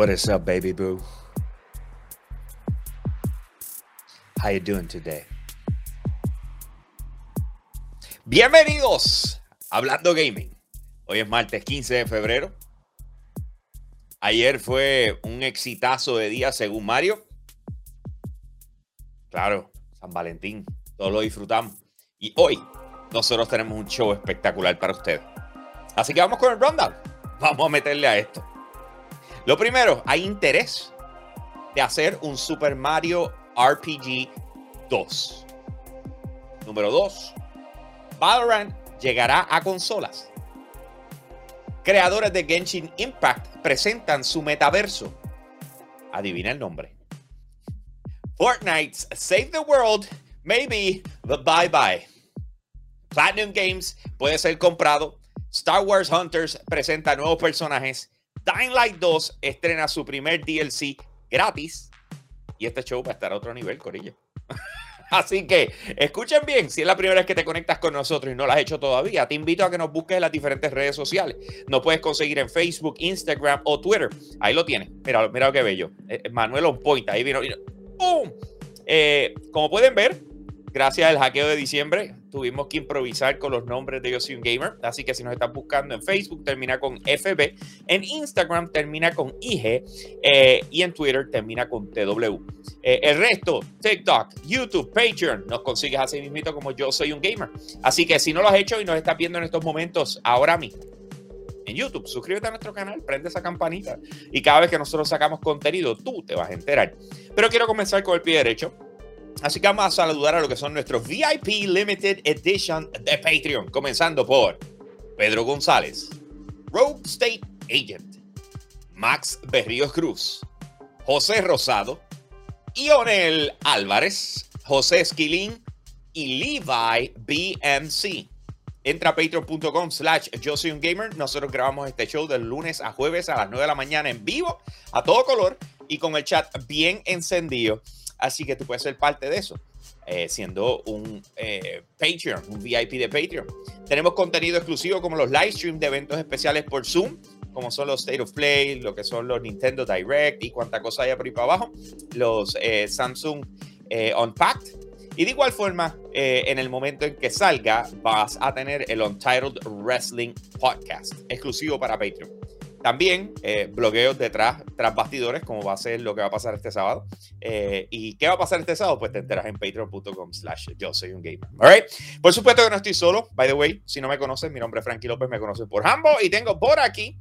What is up, baby boo? How you doing today? Bienvenidos a Hablando Gaming. Hoy es martes 15 de febrero. Ayer fue un exitazo de día según Mario. Claro, San Valentín. Todos lo disfrutamos. Y hoy nosotros tenemos un show espectacular para ustedes. Así que vamos con el rundown. Vamos a meterle a esto. Lo primero, hay interés de hacer un Super Mario RPG 2. Número 2, Valorant llegará a consolas. Creadores de Genshin Impact presentan su metaverso. Adivina el nombre. Fortnite's Save the World, maybe the bye bye. Platinum Games puede ser comprado. Star Wars Hunters presenta nuevos personajes. Dying Light 2 estrena su primer DLC gratis. Y este show va a estar a otro nivel, Corillo. Así que escuchen bien, si es la primera vez que te conectas con nosotros y no lo has hecho todavía, te invito a que nos busques en las diferentes redes sociales. Nos puedes conseguir en Facebook, Instagram o Twitter. Ahí lo tienes. Mira, mira lo que bello. Eh, Manuel on point, ahí vino. ¡Pum! Eh, como pueden ver, gracias al hackeo de diciembre, tuvimos que improvisar con los nombres de Yo Soy un Gamer. Así que si nos están buscando en Facebook, termina con FB. En Instagram termina con IG. Eh, y en Twitter termina con TW. Eh, el resto, TikTok, YouTube, Patreon, nos consigues así mismo como Yo Soy un Gamer. Así que si no lo has hecho y nos estás viendo en estos momentos, ahora mismo. En YouTube, suscríbete a nuestro canal, prende esa campanita y cada vez que nosotros sacamos contenido, tú te vas a enterar. Pero quiero comenzar con el pie derecho. Así que vamos a saludar a lo que son nuestros VIP Limited Edition de Patreon, comenzando por Pedro González, Rogue State Agent, Max Berríos Cruz, José Rosado, Ionel Álvarez, José Esquilín y Levi BMC. Entra a patreon.com slash yo soy un gamer. Nosotros grabamos este show de lunes a jueves a las 9 de la mañana en vivo, a todo color y con el chat bien encendido. Así que tú puedes ser parte de eso, eh, siendo un eh, Patreon, un VIP de Patreon. Tenemos contenido exclusivo como los live streams de eventos especiales por Zoom, como son los State of Play, lo que son los Nintendo Direct y cuánta cosa haya por ahí para abajo, los eh, Samsung Unpacked. Y de igual forma, en el momento en que salga, vas a tener el Untitled Wrestling Podcast, exclusivo para Patreon. También eh, blogueos detrás, tras bastidores, como va a ser lo que va a pasar este sábado. Eh, ¿Y qué va a pasar este sábado? Pues te enteras en patreon.com slash yo soy un gamer. All Por supuesto que no estoy solo. By the way, si no me conoces, mi nombre es Frankie López, me conoces por Hambo y tengo por aquí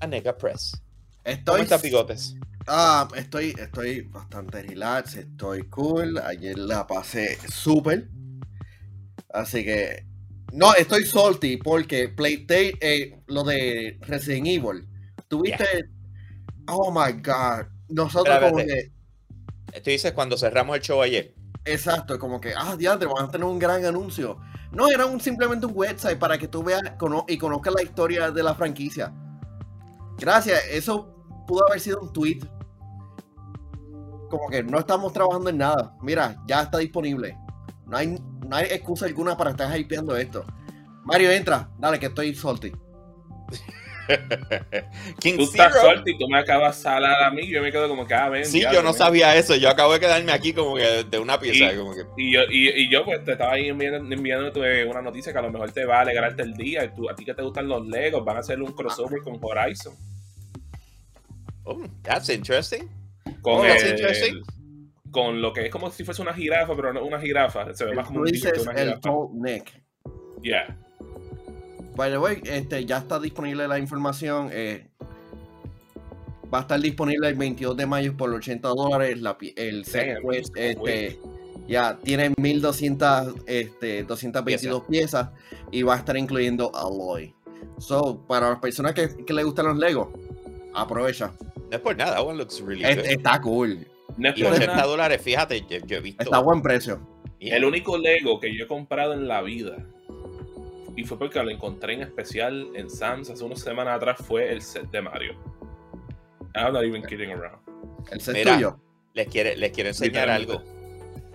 a Nega Press. Estoy, ¿Cómo estás, bigotes? Ah, estoy, estoy bastante relax, estoy cool. Ayer la pasé súper. Así que no, estoy salty porque PlayStation, eh, lo de Resident Evil, tuviste. Oh my god. Nosotros como que. Tú dices cuando cerramos el show ayer. Exacto, como que, ah, diantre, vamos a tener un gran anuncio. No, era un, simplemente un website para que tú veas y conozcas la historia de la franquicia. Gracias, eso pudo haber sido un tweet. Como que no estamos trabajando en nada. Mira, ya está disponible. No hay, no hay excusa alguna para estar hypeando esto. Mario, entra. Dale, que estoy salty. tú estás salty y tú me acabas de salar a mí. Yo me quedo como que, ah, ven. Sí, yo no sabía eso. Yo acabo de quedarme aquí como que de una pieza. Y, como que... y, yo, y, yo, pues, te estaba ahí enviando, enviando una noticia que a lo mejor te va a alegrarte el día. a ti que te gustan los Legos, van a hacer un crossover con Horizon. Oh, that's interesting. Con oh, that's interesting con lo que es como si fuese una jirafa, pero no una jirafa. Se ve más como un dices una el tall neck. Yeah. By the way, este, ya está disponible la información. Eh, va a estar disponible el 22 de mayo por 80 dólares. el set pues, este, ya tiene 1200, este, 222 piezas y va a estar incluyendo alloy. So, para las personas que, que le gustan los Legos, aprovecha. No es por nada, one looks really good. Está cool. Y 80 dólares, fíjate, yo, he visto. Está a buen precio. El único Lego que yo he comprado en la vida, y fue porque lo encontré en especial en Sam's hace unas semanas atrás, fue el set de Mario. I'm not even kidding around. El set tuyo. Les, quiere, les quiero enseñar algo.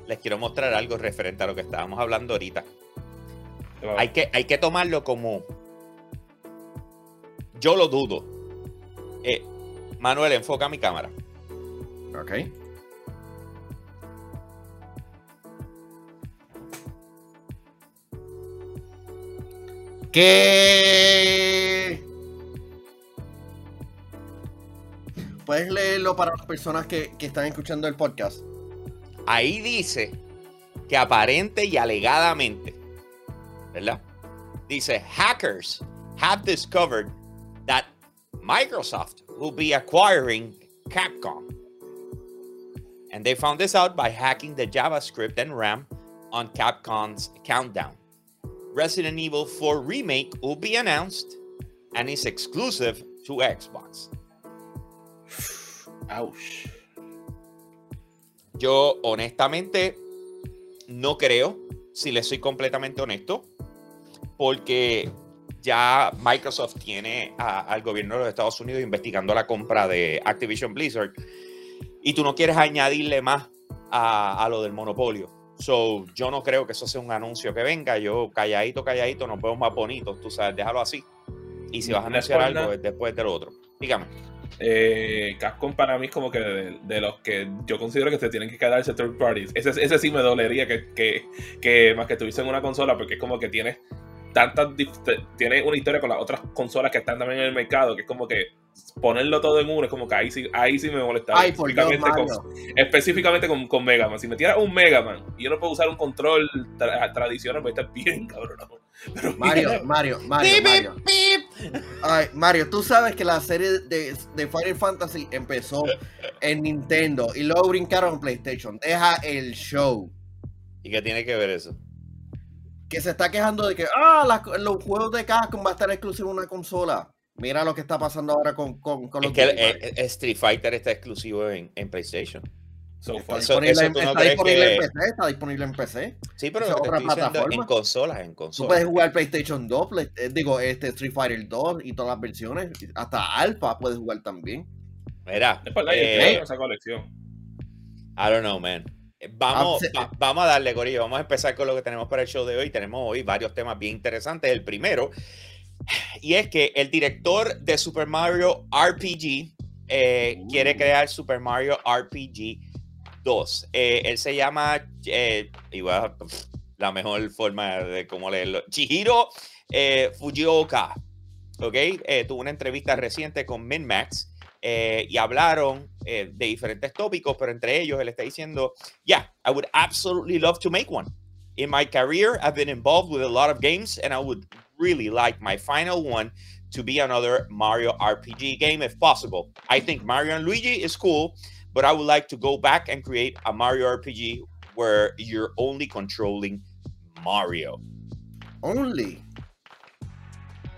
Les quiero mostrar algo referente a lo que estábamos hablando ahorita. Hay que, hay que tomarlo como. Yo lo dudo. Eh, Manuel, enfoca mi cámara. Ok. ¿Qué? ¿Puedes leerlo para las personas que, que están escuchando el podcast? Ahí dice que aparente y alegadamente, ¿verdad? Dice, hackers have discovered that Microsoft will be acquiring Capcom. And they found this out by hacking the JavaScript and RAM on Capcom's countdown. Resident Evil 4 Remake will be announced and is exclusive to Xbox. Ouch. Yo honestamente no creo, si le soy completamente honesto, porque ya Microsoft tiene a- al gobierno de los Estados Unidos investigando la compra de Activision Blizzard y tú no quieres añadirle más a, a lo del monopolio. So, yo no creo que eso sea un anuncio que venga. Yo calladito, calladito, nos vemos más bonitos. Tú sabes, déjalo así. Y si vas a anunciar algo, es después de lo otro. Dígame. Eh, Capcom para mí es como que de, de los que yo considero que se tienen que quedarse third parties. Ese, ese sí me dolería que, que, que más que tuviesen una consola, porque es como que tienes tantas tiene una historia con las otras consolas que están también en el mercado, que es como que ponerlo todo en uno es como que ahí sí, ahí sí me molesta. Ay, por Dios, específicamente, con, específicamente con, con Mega Man. Si me tiras un Mega Man y yo no puedo usar un control tra- tradicional, voy a estar bien, cabrón. Pero Mario, mira, Mario, Mario, Mario. Ay, Mario, tú sabes que la serie de, de Final Fantasy empezó en Nintendo y luego brincaron en PlayStation. Deja el show. ¿Y qué tiene que ver eso? Que se está quejando de que ah, las- los juegos de Capcom va a estar exclusivo en una consola. Mira lo que está pasando ahora con, con, con Es que el- el- el Street Fighter está exclusivo en, en PlayStation. so Está eso- disponible, eso en, tú no está crees disponible que- en PC, está disponible en PC. Sí, pero otra plataforma. en consolas, en Tú consolas. puedes jugar PlayStation 2, Play- eh, digo, este Street Fighter 2 y todas las versiones. Hasta Alpha puedes jugar también. Mira, Es verdad, yo eh, esa colección. I don't know, man. Eh, Vamos, Ah, va- vamos a darle, Corillo. Vamos a empezar con lo que tenemos para el show de hoy. Tenemos hoy varios temas bien interesantes. El primero, y es que el director de Super Mario RPG eh, Uh. quiere crear Super Mario RPG 2. Eh, él se llama, eh, voy a- la mejor forma de cómo leerlo, Chihiro eh, Fujioka. ¿Ok? Eh, tuvo una entrevista reciente con MinMax eh, y hablaron eh, de diferentes tópicos, pero entre ellos él está diciendo, yeah, I would absolutely love to make one. In my career, I've been involved with a lot of games, and I would really like my final one to be another Mario RPG game if possible. I think Mario and Luigi is cool, but I would like to go back and create a Mario RPG where you're only controlling Mario. Only.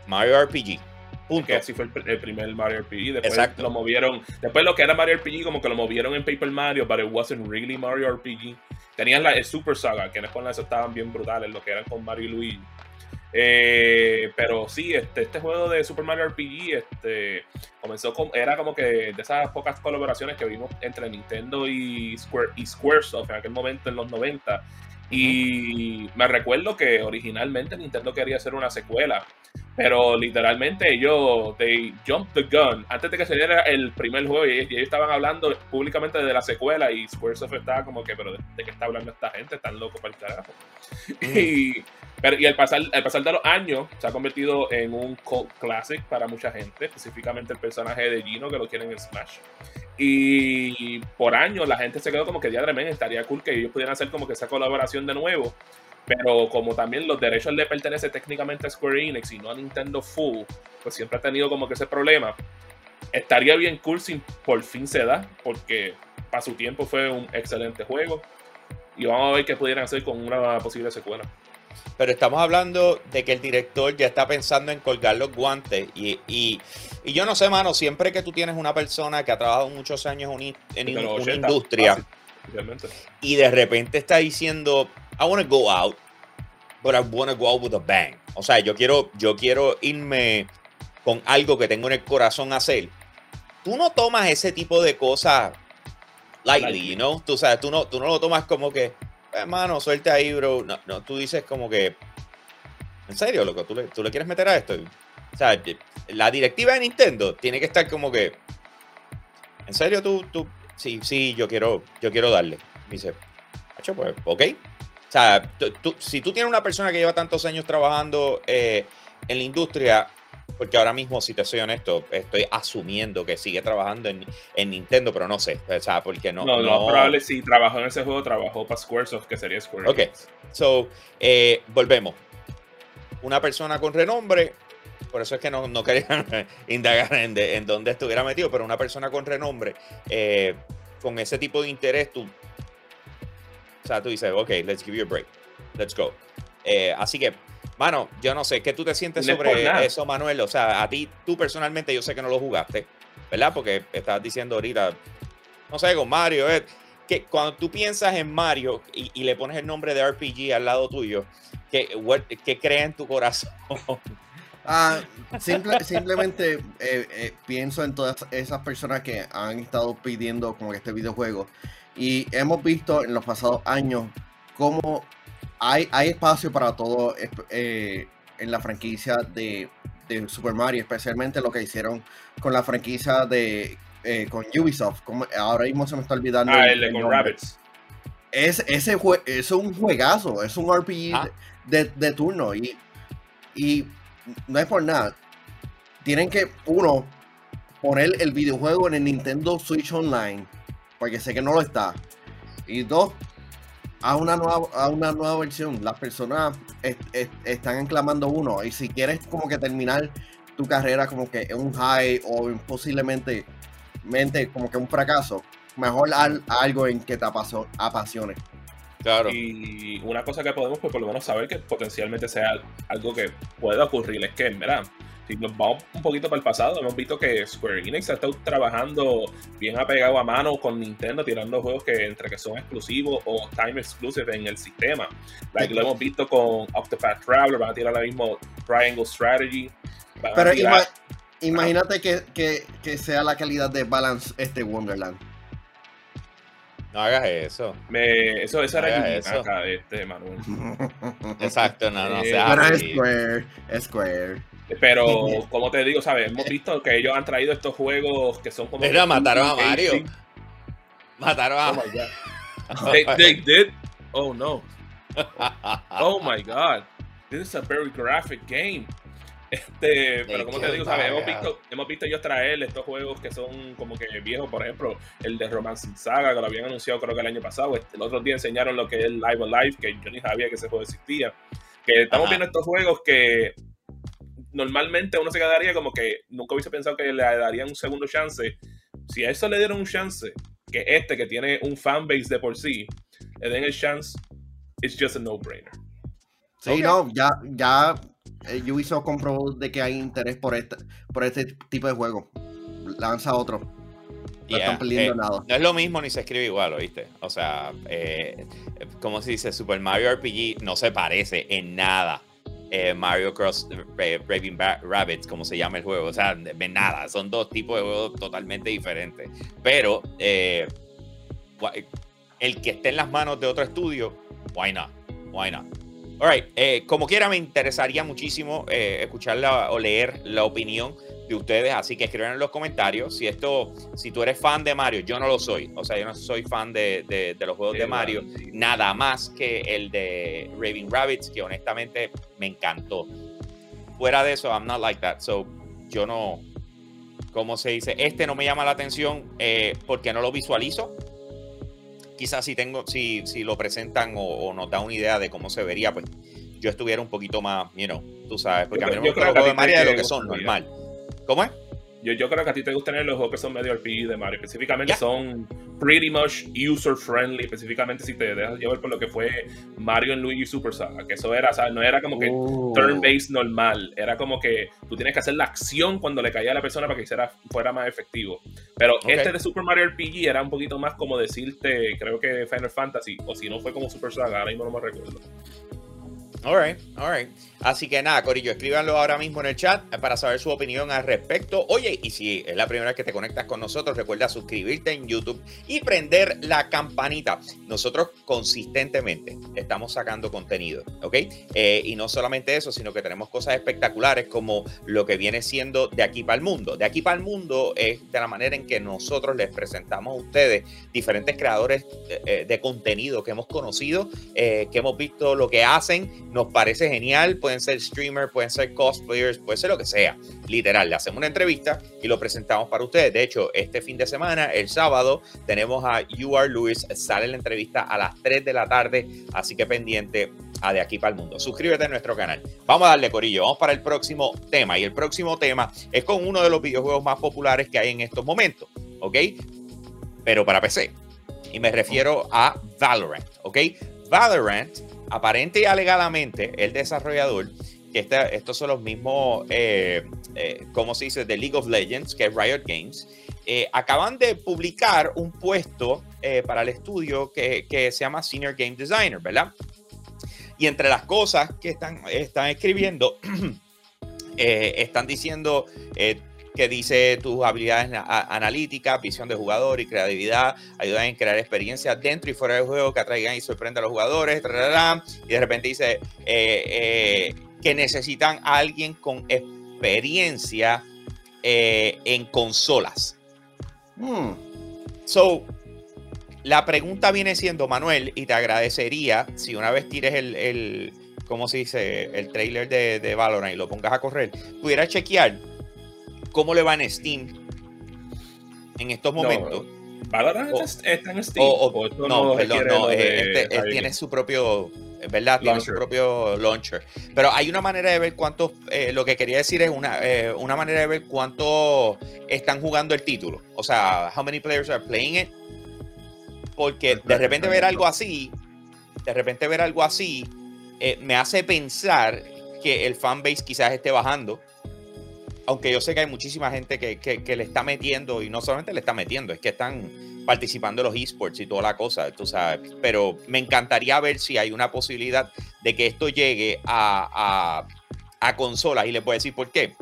Mario RPG. Punto. que así fue el, el primer Mario RPG. Después Exacto. lo movieron. Después lo que era Mario RPG, como que lo movieron en Paper Mario, but it wasn't really Mario RPG. Tenían la, el Super Saga, que en eso estaban bien brutales, lo que eran con Mario y Luigi. Eh, pero sí, este, este juego de Super Mario RPG este, comenzó con, era como que de esas pocas colaboraciones que vimos entre Nintendo y, Square, y Squaresoft en aquel momento en los 90. Y me recuerdo que originalmente Nintendo quería hacer una secuela, pero literalmente ellos, they jumped the gun. Antes de que saliera el primer juego, y ellos, estaban hablando públicamente de la secuela, y Squaresoft estaba como que, pero ¿de, de qué está hablando esta gente? Están locos para el carajo. Y, pero, y al pasar, al pasar de los años, se ha convertido en un cult classic para mucha gente, específicamente el personaje de Gino, que lo quieren en Smash. Y por años la gente se quedó como que ya tremendo, estaría cool que ellos pudieran hacer como que esa colaboración de nuevo. Pero como también los derechos le pertenecen técnicamente a Square Enix y no a Nintendo Full, pues siempre ha tenido como que ese problema. Estaría bien cool si por fin se da, porque para su tiempo fue un excelente juego. Y vamos a ver qué pudieran hacer con una posible secuela. Pero estamos hablando de que el director ya está pensando en colgar los guantes. Y, y, y yo no sé, mano, siempre que tú tienes una persona que ha trabajado muchos años en, un- en una 80, industria fácil, y de repente está diciendo, I want to go out, but I want to go out with a bang. O sea, yo quiero, yo quiero irme con algo que tengo en el corazón hacer. Tú no tomas ese tipo de cosas lightly, Lightly. you know? Tú sabes, tú no, tú no lo tomas como que, hermano, suelte ahí, bro. No, no, tú dices como que, en serio, loco, tú le, tú le quieres meter a esto. O sea, la directiva de Nintendo tiene que estar como que, ¿En serio tú, tú? Sí, sí, yo quiero, yo quiero darle. Me dice, "Hacho, pues, ok. O sea, tú- tú- si tú tienes una persona que lleva tantos años trabajando eh, en la industria, porque ahora mismo, si te soy honesto, estoy asumiendo que sigue trabajando en, en Nintendo, pero no sé. O sea, porque no. No, lo más probable si trabajó en ese juego, trabajó para Squaresoft, que sería Square Ok. So, eh, volvemos. Una persona con renombre, por eso es que no, no querían indagar en, de- en dónde estuviera metido, pero una persona con renombre, eh, con ese tipo de interés, tú, o sea, tú dices, ok, let's give you a break, let's go. Eh, así que, mano, yo no sé, ¿qué tú te sientes No es sobre eso, Manuel? O sea, a ti, tú personalmente, yo sé que no lo jugaste, ¿verdad? Porque estabas diciendo ahorita, no sé, con Mario, eh, que cuando tú piensas en Mario y, y le pones el nombre de RPG al lado tuyo, ¿qué, what- qué crea en tu corazón? Ah, simple- simplemente eh, eh, pienso en todas esas personas que han estado pidiendo como que este videojuego y hemos visto en los pasados años cómo hay, hay espacio para todo eh, en la franquicia de, de Super Mario, especialmente lo que hicieron con la franquicia de eh, con Ubisoft. Como, ahora mismo se me está olvidando. Ah, el- el con. Rabbits. Es, ese jue- es un juegazo, es un RPG Ah. de, de turno y, y no es por nada. Tienen que, uno, poner el videojuego en el Nintendo Switch Online, porque sé que no lo está. Y dos, a una nueva, a una nueva versión. Las personas es- es- están enclamando uno. Y si quieres como que terminar tu carrera como que en un high o en posiblemente mente como que un fracaso, mejor al- algo en que te apasione. Claro. Y una cosa que podemos, pues por lo menos saber que potencialmente sea algo que pueda ocurrir es que, ¿verdad? Si nos vamos un poquito para el pasado, hemos visto que Square Enix ha estado trabajando bien apegado a mano con Nintendo, tirando juegos que entre que son exclusivos o time exclusive en el sistema. Like, lo hemos visto con Octopath Traveler, van a tirar ahora mismo Triangle Strategy. van a Pero tirar- ima- imagínate que, que- que sea la calidad de balance este Wonderland. No hagas eso. me- eso, eso era eso. Naka, este, Manuel. Exacto, no, no Eh, así. Square, es Square. Pero, como te digo, ¿sabes? Hemos visto que ellos han traído estos juegos que son como. Mira, mataron a Mario. Mataron Oh a. my god. They, they did. Oh no. Oh my god. This is a very graphic game. Este, pero como te digo, ¿sabes? Hemos visto, hemos visto ellos traer estos juegos que son como que viejos, por ejemplo, el de Romance Saga, que lo habían anunciado creo que el año pasado. Este, el otro día enseñaron lo que es Live Alive, que yo ni sabía que ese juego existía. Que estamos Ajá. viendo estos juegos que normalmente uno se quedaría como que nunca hubiese pensado que le darían un segundo chance. Si a eso le dieron un chance, que este que tiene un fanbase de por sí, le den el chance, it's just a no-brainer. Sí, no, ya, ya eh, Ubisoft comprobó de que hay interés por este, por este tipo de juego. Lanza otro. No Yeah, están perdiendo eh, nada. No es lo mismo ni se escribe igual, ¿oíste? O sea, eh, como se dice, Super Mario RPG no se parece en nada. Eh, Mario Cross Raving Rabbits, como se llama el juego. O sea, en nada. Son dos tipos de juegos totalmente diferentes. Pero eh, el que esté en las manos de otro estudio, why not? Why not? Alright, eh, como quiera, me interesaría muchísimo eh, escuchar la- o leer la opinión de ustedes, así que escriban en los comentarios si esto, si tú eres fan de Mario, yo no lo soy, o sea, yo no soy fan de, de- de los juegos de Mario, nada más que el de Raving Rabbits, que honestamente me encantó. Fuera de eso, I'm not like that, so yo no, ¿cómo se dice? Este no me llama la atención eh, porque no lo visualizo. Quizás si tengo, si, si lo presentan o, o nos da una idea de cómo se vería, pues yo estuviera un poquito más, you know, tú sabes, porque Yo a mí no me yo gustan los juegos de Mario de lo que son, normal. ¿Cómo es? Yo, yo creo que a ti te gustan los juegos que son medio RPG de Mario. Específicamente son pretty much user friendly. Específicamente si te dejas llevar por lo que fue Mario en Luigi Super Saga. Que eso era, ¿sabes? No era como que Oh. turn-based normal. Era como que tú tienes que hacer la acción cuando le caía a la persona para que hiciera, fuera más efectivo. Pero este de Super Mario RPG era un poquito más como decirte, creo que Final Fantasy, o si no fue como Super Saga, ahora mismo no me recuerdo. Alright, alright. Así que nada, Corillo, escríbanlo ahora mismo en el chat para saber su opinión al respecto. Oye, y si es la primera vez que te conectas con nosotros, recuerda suscribirte en YouTube y prender la campanita. Nosotros consistentemente estamos sacando contenido, ¿ok? Eh, y no solamente eso, sino que tenemos cosas espectaculares como lo que viene siendo de aquí para el mundo. De aquí para el mundo es de la manera en que nosotros les presentamos a ustedes diferentes creadores de, eh, de contenido que hemos conocido, eh, que hemos visto lo que hacen, nos parece genial. Pueden ser streamers, pueden ser cosplayers, puede ser lo que sea. Literal, le hacemos una entrevista y lo presentamos para ustedes. De hecho, este fin de semana, el sábado, tenemos a You Are Lewis. Sale la entrevista a las 3 de la tarde, así que pendiente a de aquí para el mundo. Suscríbete a nuestro canal. Vamos a darle corillo, vamos para el próximo tema. Y el próximo tema es con uno de los videojuegos más populares que hay en estos momentos, ¿ok? Pero para PC. Y me refiero a Valorant, ¿ok? Valorant aparente y alegadamente, el desarrollador, que estos son los mismos, eh, eh, ¿cómo se dice?, de League of Legends, que es Riot Games, eh, acaban de publicar un puesto para el estudio que, que, se llama Senior Game Designer, ¿verdad? Y entre las cosas que están, están escribiendo, están diciendo que dice tus habilidades analíticas, visión de jugador y creatividad ayudan en crear experiencias dentro y fuera del juego que atraigan y sorprendan a los jugadores. y de repente dice eh, eh, que necesitan a alguien con experiencia eh, en consolas. Hmm. So, la pregunta viene siendo, Manuel, y te agradecería si una vez tires el, el ¿cómo se dice? El trailer de, de Valorant y lo pongas a correr, pudiera chequear cómo le va en Steam en estos momentos. No, ¿Valorant o, está en Steam? O, o, no, no, perdón, no. Este, tiene su propio, ¿verdad? Tiene launcher. su propio launcher. Pero hay una manera de ver cuántos, eh, lo que quería decir es una, eh, una manera de ver cuántos están jugando el título. O sea, how many players are playing it. Porque de repente ver algo así, de repente ver algo así, eh, me hace pensar que el fanbase quizás esté bajando aunque yo sé que hay muchísima gente que, que, que, le está metiendo, y no solamente le está metiendo, es que están participando en los esports y toda la cosa, tú sabes. Pero me encantaría ver si hay una posibilidad de que esto llegue a, a, a consolas. Y les voy a decir por qué.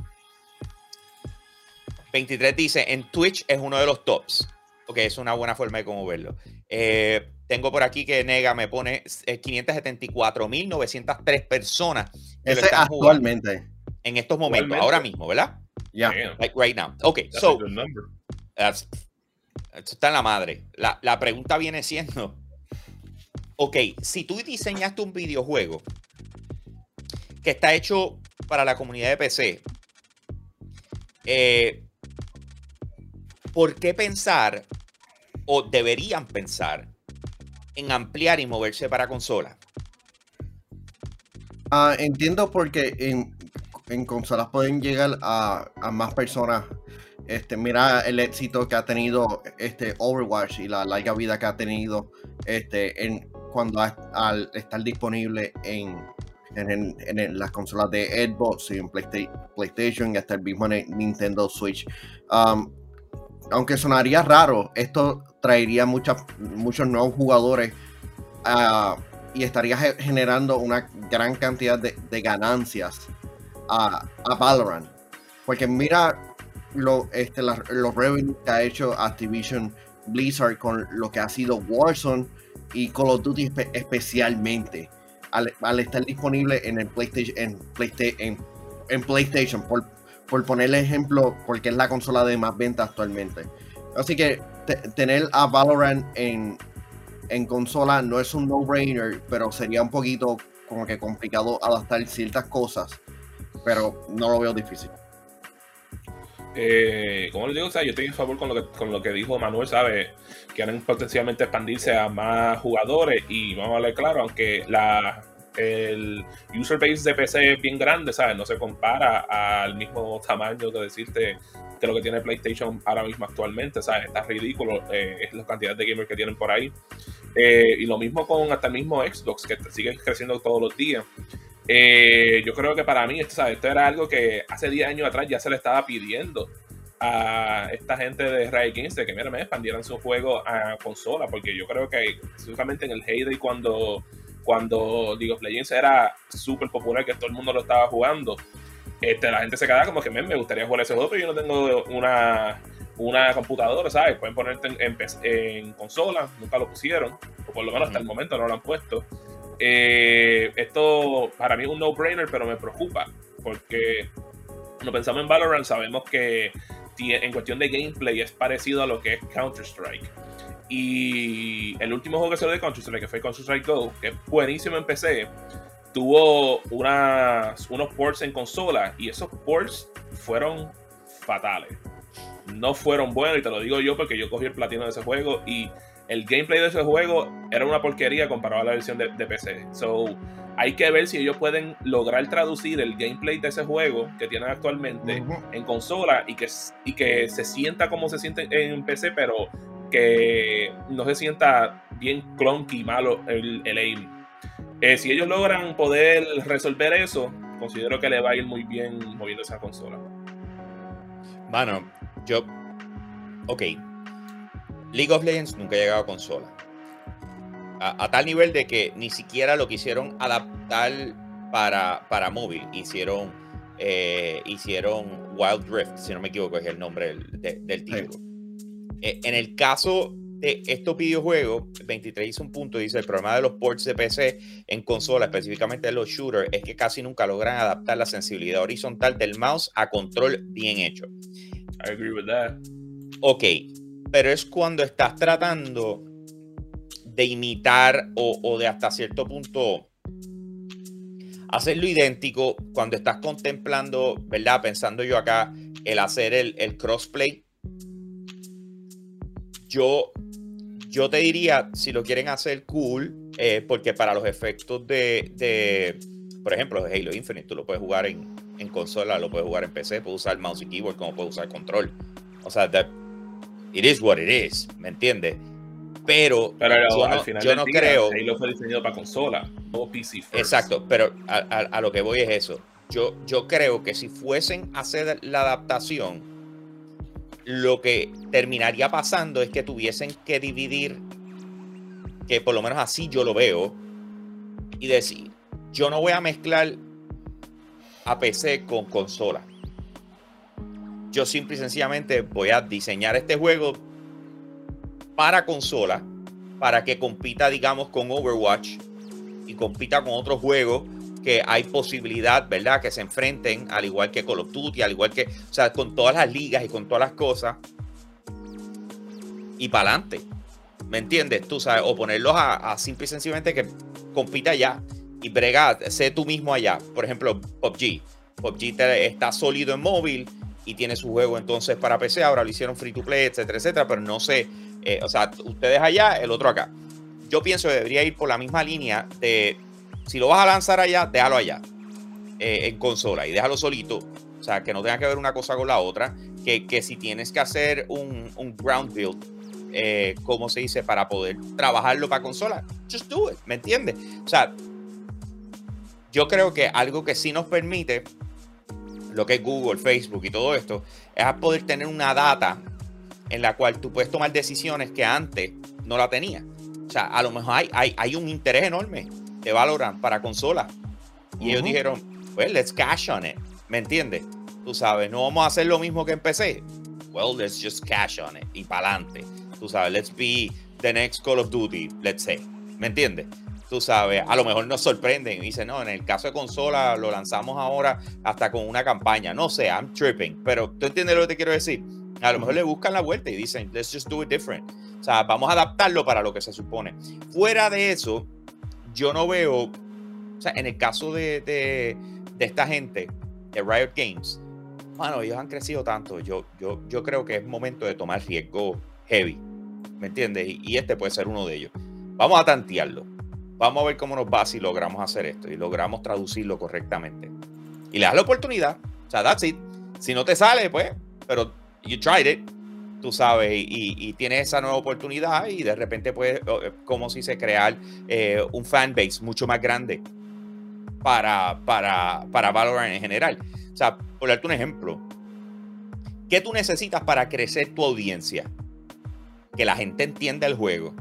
23 dice, en Twitch es uno de los tops. Ok, es una buena forma de cómo verlo. Eh, tengo por aquí que Nega me pone 574.903 personas. Que Ese lo están actualmente. Jugando en estos momentos, ahora mismo, ¿verdad? Ya. Yeah. Like right now. Ok, that's so. That's, esto está en la madre. La, la, pregunta viene siendo: Ok, si tú diseñaste un videojuego que está hecho para la comunidad de PC, eh, ¿por qué pensar o deberían pensar en ampliar y moverse para consola? Uh, entiendo porque en, en consolas pueden llegar a, más personas. Este, mira el éxito que ha tenido este Overwatch y la larga vida que ha tenido este, en, cuando al estar disponible en, en, en, las consolas de Xbox y en PlayStation y hasta el mismo Nintendo Switch. Um, aunque sonaría raro, esto traería muchos nuevos jugadores uh, y estaría generando una gran cantidad de ganancias a, Valorant. Porque mira lo, este, los revenues que ha hecho Activision Blizzard con lo que ha sido Warzone y Call of Duty espe especialmente. Al, estar disponible en el PlayStation, en, Playsta en, en PlayStation, por, por ponerle ejemplo, porque es la consola de más venta actualmente. Así que tener a Valorant en, en consola no es un no-brainer, pero sería un poquito como que complicado adaptar ciertas cosas pero no lo veo difícil. Eh, como les digo, o sea, yo estoy en favor con lo que, con lo que dijo Manuel, ¿sabes? Quieren potencialmente expandirse a más jugadores y vamos a hablar claro, aunque la, el user base de PC es bien grande, ¿sabes? No se compara al mismo tamaño de decirte que lo que tiene PlayStation ahora mismo actualmente, ¿sabes? Está ridículo, eh, es la cantidad de gamers que tienen por ahí. Eh, y lo mismo con hasta el mismo Xbox, que sigue creciendo todos los días. Eh, yo creo que para mí ¿sabes? esto era algo que hace 10 años atrás ya se le estaba pidiendo a esta gente de Riot Games de que mira, me expandieran su juego a consola, porque yo creo que justamente en el heyday cuando cuando League of Legends era súper popular, que todo el mundo lo estaba jugando, este, la gente se quedaba como que me, gustaría jugar ese juego, pero yo no tengo una, una computadora, ¿sabes? Pueden ponerte en, en, consola, nunca lo pusieron, o por lo menos hasta el momento no lo han puesto. Eh, esto para mí es un no-brainer, pero me preocupa, porque cuando pensamos en Valorant sabemos que en cuestión de gameplay es parecido a lo que es Counter-Strike. Y el último juego que salió de Counter-Strike, que fue Counter-Strike Go, que es buenísimo en PC, tuvo unas, unos ports en consola y esos ports fueron fatales. No fueron buenos y te lo digo yo porque yo cogí el platino de ese juego y el gameplay de ese juego era una porquería comparado a la versión de, PC. So, hay que ver si ellos pueden lograr traducir el gameplay de ese juego que tienen actualmente en consola y que, y que se sienta como se siente en PC, pero que no se sienta bien clunky, malo el, el aim. Eh, si ellos logran poder resolver eso, considero que le va a ir muy bien moviendo esa consola. Bueno, yo. Ok. League of Legends nunca ha llegado a consola. A, tal nivel de que ni siquiera lo quisieron adaptar para, para móvil. Hicieron, eh, hicieron Wild Rift, si no me equivoco, es el nombre del, del título. Eh, en el caso de estos videojuegos, 23 hizo un punto, dice, el problema de los ports de PC en consola, específicamente de los shooters, es que casi nunca logran adaptar la sensibilidad horizontal del mouse a control bien hecho. I agree with that. Ok, pero es cuando estás tratando de imitar o, de hasta cierto punto hacerlo idéntico cuando estás contemplando, ¿verdad? Pensando yo acá, el hacer el, el crossplay. Yo yo te diría, si lo quieren hacer cool, eh, porque para los efectos de, por ejemplo, Halo Infinite, tú lo puedes jugar en, consola, lo puedes jugar en PC, puedes usar mouse y keyboard como puedes usar control. O sea, it is what it is, ¿me entiendes? Pero, yo no, creo. Halo fue diseñado para consola, o PC Exacto, pero a, lo que voy es eso. Yo, yo creo que si fuesen a hacer la adaptación, lo que terminaría pasando es que tuviesen que dividir, que por lo menos así yo lo veo, y decir, yo no voy a mezclar a PC con consola. Yo simple y sencillamente voy a diseñar este juego para consola, para que compita, digamos, con Overwatch y compita con otros juegos que hay posibilidad, ¿verdad? Que se enfrenten, al igual que Call of Duty, al igual que, o sea, con todas las ligas y con todas las cosas. Y para adelante. ¿Me entiendes? Tú sabes, o ponerlos a, simple y sencillamente que compita allá y brega, sé tú mismo allá. Por ejemplo, PUBG. PUBG está sólido en móvil y tiene su juego entonces para PC. Ahora lo hicieron free to play, etcétera, etcétera. Pero no sé, eh, o sea, ustedes allá, el otro acá. Yo pienso que debería ir por la misma línea de si lo vas a lanzar allá, déjalo allá, eh, en consola, y déjalo solito. O sea, que no tenga que ver una cosa con la otra. Que, que si tienes que hacer un, un ground build, eh, como se dice, para poder trabajarlo para consola, just do it, ¿me entiendes? O sea, yo creo que algo que sí nos permite, lo que es Google, Facebook y todo esto, es poder tener una data en la cual tú puedes tomar decisiones que antes no la tenías. O sea, a lo mejor hay, hay, hay un interés enorme de Valorant para consola. Y ellos dijeron, well, let's cash on it. ¿Me entiendes? Tú sabes, no vamos a hacer lo mismo que en PC. Well, let's just cash on it. Y para adelante. Tú sabes, let's be the next Call of Duty, let's say. ¿Me entiendes? Tú sabes, a lo mejor nos sorprenden y dicen, no, en el caso de consola lo lanzamos ahora hasta con una campaña. No sé, I'm tripping. Pero tú entiendes lo que te quiero decir. A lo mejor le buscan la vuelta y dicen, let's just do it different. O sea, vamos a adaptarlo para lo que se supone. Fuera de eso, yo no veo, o sea, en el caso de, de, esta gente, de Riot Games, bueno, ellos han crecido tanto. Yo, yo, yo creo que es momento de tomar riesgo heavy. ¿Me entiendes? Y, este puede ser uno de ellos. Vamos a tantearlo. Vamos a ver cómo nos va si logramos hacer esto y logramos traducirlo correctamente. Y le das la oportunidad. O sea, that's it. Si no te sale, pues, pero you tried it tú sabes, y, tienes esa nueva oportunidad y de repente puedes, eh, como si se crear eh, un fanbase mucho más grande para, para, para Valorant en general. O sea, por darte un ejemplo, ¿qué tú necesitas para crecer tu audiencia? Que la gente entienda el juego.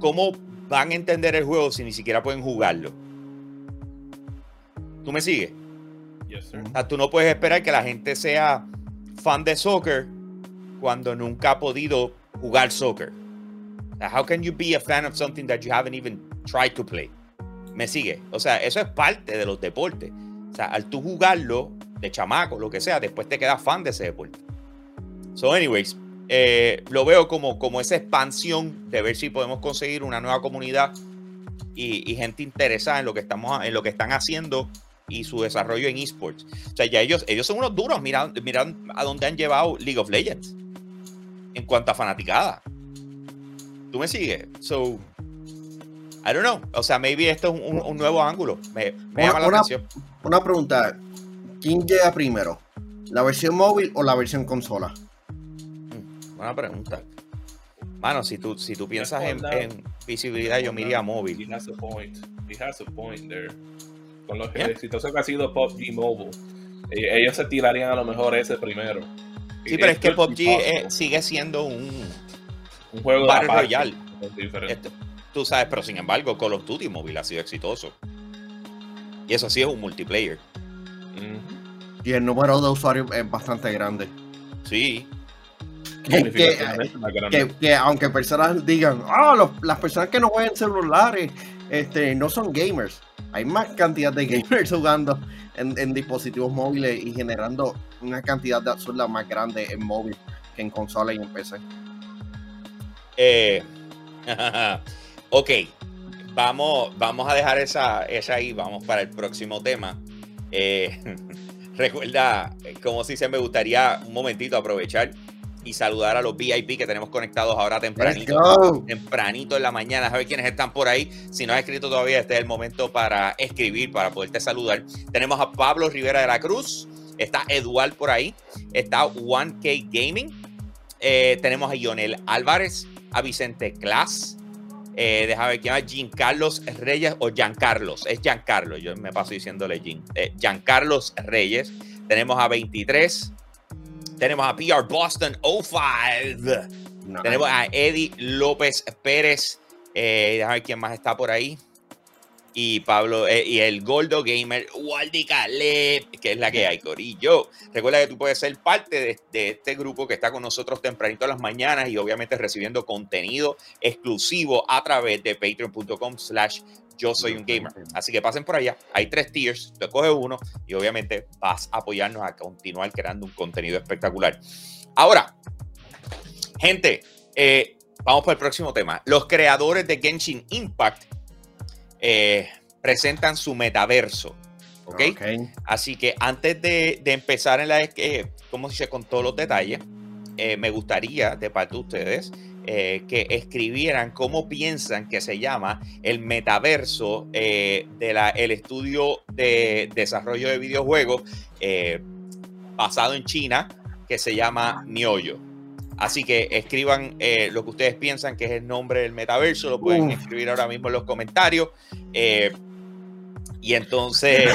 ¿Cómo van a entender el juego si ni siquiera pueden jugarlo. ¿Tú me sigues? Yes, sir. O sea, tú no puedes esperar que la gente sea fan de soccer cuando nunca ha podido jugar soccer. How can you be a fan of something that you haven't even tried to play? ¿Me sigue? O sea, eso es parte de los deportes. O sea, al tú jugarlo de chamaco, lo que sea, después te quedas fan de ese deporte. So, anyways, eh, lo veo como, como esa expansión de ver si podemos conseguir una nueva comunidad y, y gente interesada en lo que estamos en lo que están haciendo y su desarrollo en esports. O sea, ya ellos, ellos son unos duros. Mira, mira a dónde han llevado League of Legends en cuanto a fanaticada. ¿Tú me sigues? So, I don't know. O sea, maybe esto es un, un nuevo ángulo. Me, me Una- llama la una- atención. Una pregunta. ¿Quién llega primero? ¿La versión móvil o la versión consola? Buena pregunta. Mano, si tú, si tú piensas en, visibilidad, yo me iría a móvil. He has a point. He has a point there. Con lo Yeah. exitoso que ha sido PUBG Mobile. eh, Ellos se tirarían a lo mejor ese primero. Sí, pero es que PUBG eh, sigue siendo un, un juego Battle aparte, Royale. Este, tú sabes, pero sin embargo, Call of Duty móvil ha sido exitoso. Y eso sí es un multiplayer. Y el número de usuarios es bastante grande. Sí. Que, que- aunque personas digan, ah, los- las personas que no juegan celulares este, no son gamers. Hay más cantidad de gamers jugando en, dispositivos móviles y generando una cantidad de absurda más grande en móvil que en consola y en PC. Eh, ok. Vamos, vamos a dejar esa, esa ahí. Vamos para el próximo tema. Eh, recuerda, como si se me gustaría un momentito aprovechar y saludar a los VIP que tenemos conectados ahora tempranito. tempranito en la mañana, a ver quiénes están por ahí. Si no has escrito todavía, este es el momento para escribir, para poderte saludar. Tenemos a Pablo Rivera de la Cruz, está Eduard por ahí, está 1K Gaming, eh, tenemos a Ionel Álvarez, a Vicente Class, eh, déjame ver quién más, Carlos Reyes o Giancarlos, es Giancarlo, yo me paso diciéndole Jean, eh, Giancarlos Reyes, tenemos a 23, tenemos a PR Boston 05. No, Tenemos a Eddie López Pérez. Eh, déjame ver quién más está por ahí. Y Pablo, eh, y el Goldo Gamer, Waldi Caleb, que es la que hay, Corillo. Recuerda que tú puedes ser parte de, de este grupo que está con nosotros tempranito a las mañanas y obviamente recibiendo contenido exclusivo a través de patreon.com slash yo soy un gamer. Así que pasen por allá. Hay tres tiers, tú escoges uno y obviamente vas a apoyarnos a continuar creando un contenido espectacular. Ahora, gente, eh, vamos para el próximo tema. Los creadores de Genshin Impact eh, presentan su metaverso. ¿Ok? Ok. Así que antes de, de empezar en la, eh, como se dice, con todos los detalles, eh, me gustaría de parte de ustedes eh, que escribieran cómo piensan que se llama el metaverso eh, del estudio de desarrollo de videojuegos eh, basado en China que se llama Mioyo. Así que escriban eh, lo que ustedes piensan que es el nombre del metaverso, lo pueden Uf. escribir ahora mismo en los comentarios. eh, y entonces,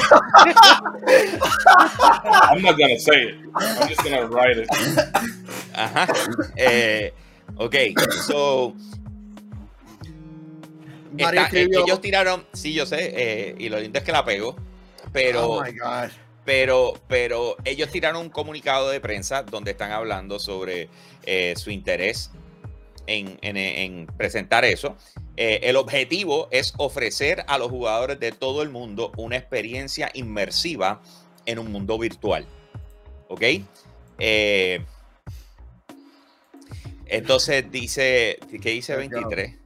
I'm not gonna say it. I'm just gonna write it. Ajá. Eh, ok, so. Está- eh, escribió- ellos tiraron, sí, yo sé, eh, y lo lindo es que la pegó, pero, Oh my God. pero, pero ellos tiraron un comunicado de prensa donde están hablando sobre eh, su interés en, en- en presentar eso. Eh, el objetivo es ofrecer a los jugadores de todo el mundo una experiencia inmersiva en un mundo virtual. ¿Ok? Eh, entonces dice, ¿qué dice 23?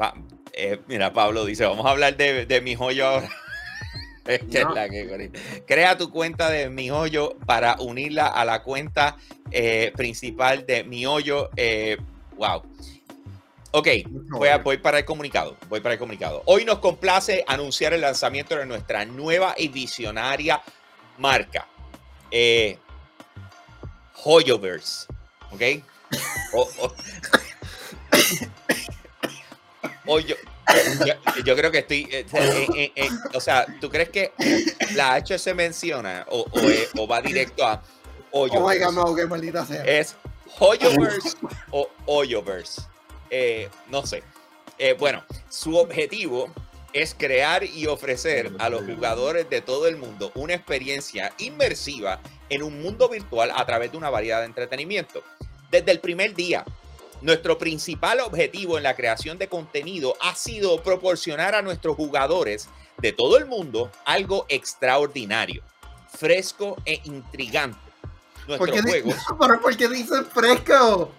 Va- eh, mira, Pablo dice, vamos a hablar de, de mi joyo ahora. Esta es la que-. Crea tu cuenta de mi hoyo para unirla a la cuenta eh, principal de mi hoyo. eh, wow. Ok, voy, a- voy para el comunicado. Voy para el comunicado. Hoy nos complace anunciar el lanzamiento de nuestra nueva y visionaria marca. Eh, Hoyoverse. ¿Ok? O- o- Hoyo- yo, yo creo que estoy. eh, eh, eh, o sea, ¿tú crees que la H se menciona o, va directo a Oh my Hoyoverse? God, no, qué maldita sea. ¿Es Hoyoverse o Hoyoverse? No sé. Bueno, su objetivo es crear y ofrecer a los jugadores de todo el mundo una experiencia inmersiva en un mundo virtual a través de una variedad de entretenimiento. Desde el primer día, nuestro principal objetivo en la creación de contenido ha sido proporcionar a nuestros jugadores de todo el mundo algo extraordinario, fresco e intrigante. Nuestros juegos. ¿Pero por qué dicen fresco?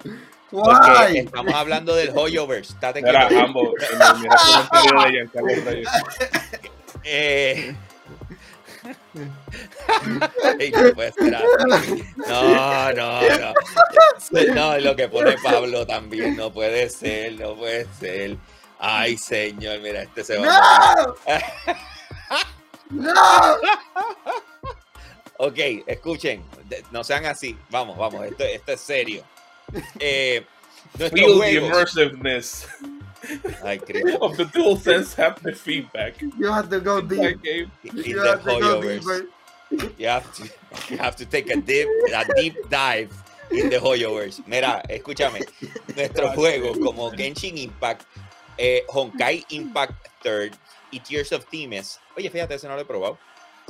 Porque estamos hablando del Hoyoverse. Era ambos. eh, no, no, no. No, lo que pone Pablo también. No puede ser, no puede ser. Ay, señor, mira, este se va. ¡No! ¡No! ok, escuchen. No sean así. Vamos, vamos. Esto, esto es serio. Eh, Feel the Cristo. of the dual sense haptic feedback. You have to go deep. You, you have to go deeper. You have to, you have to take a deep, a deep dive in the Hoyoverse. Mira, escúchame. Nuestros juegos como Genshin Impact, eh, Honkai Impact Third y Tears of Thieves. Oye, fíjate, ese no lo he probado.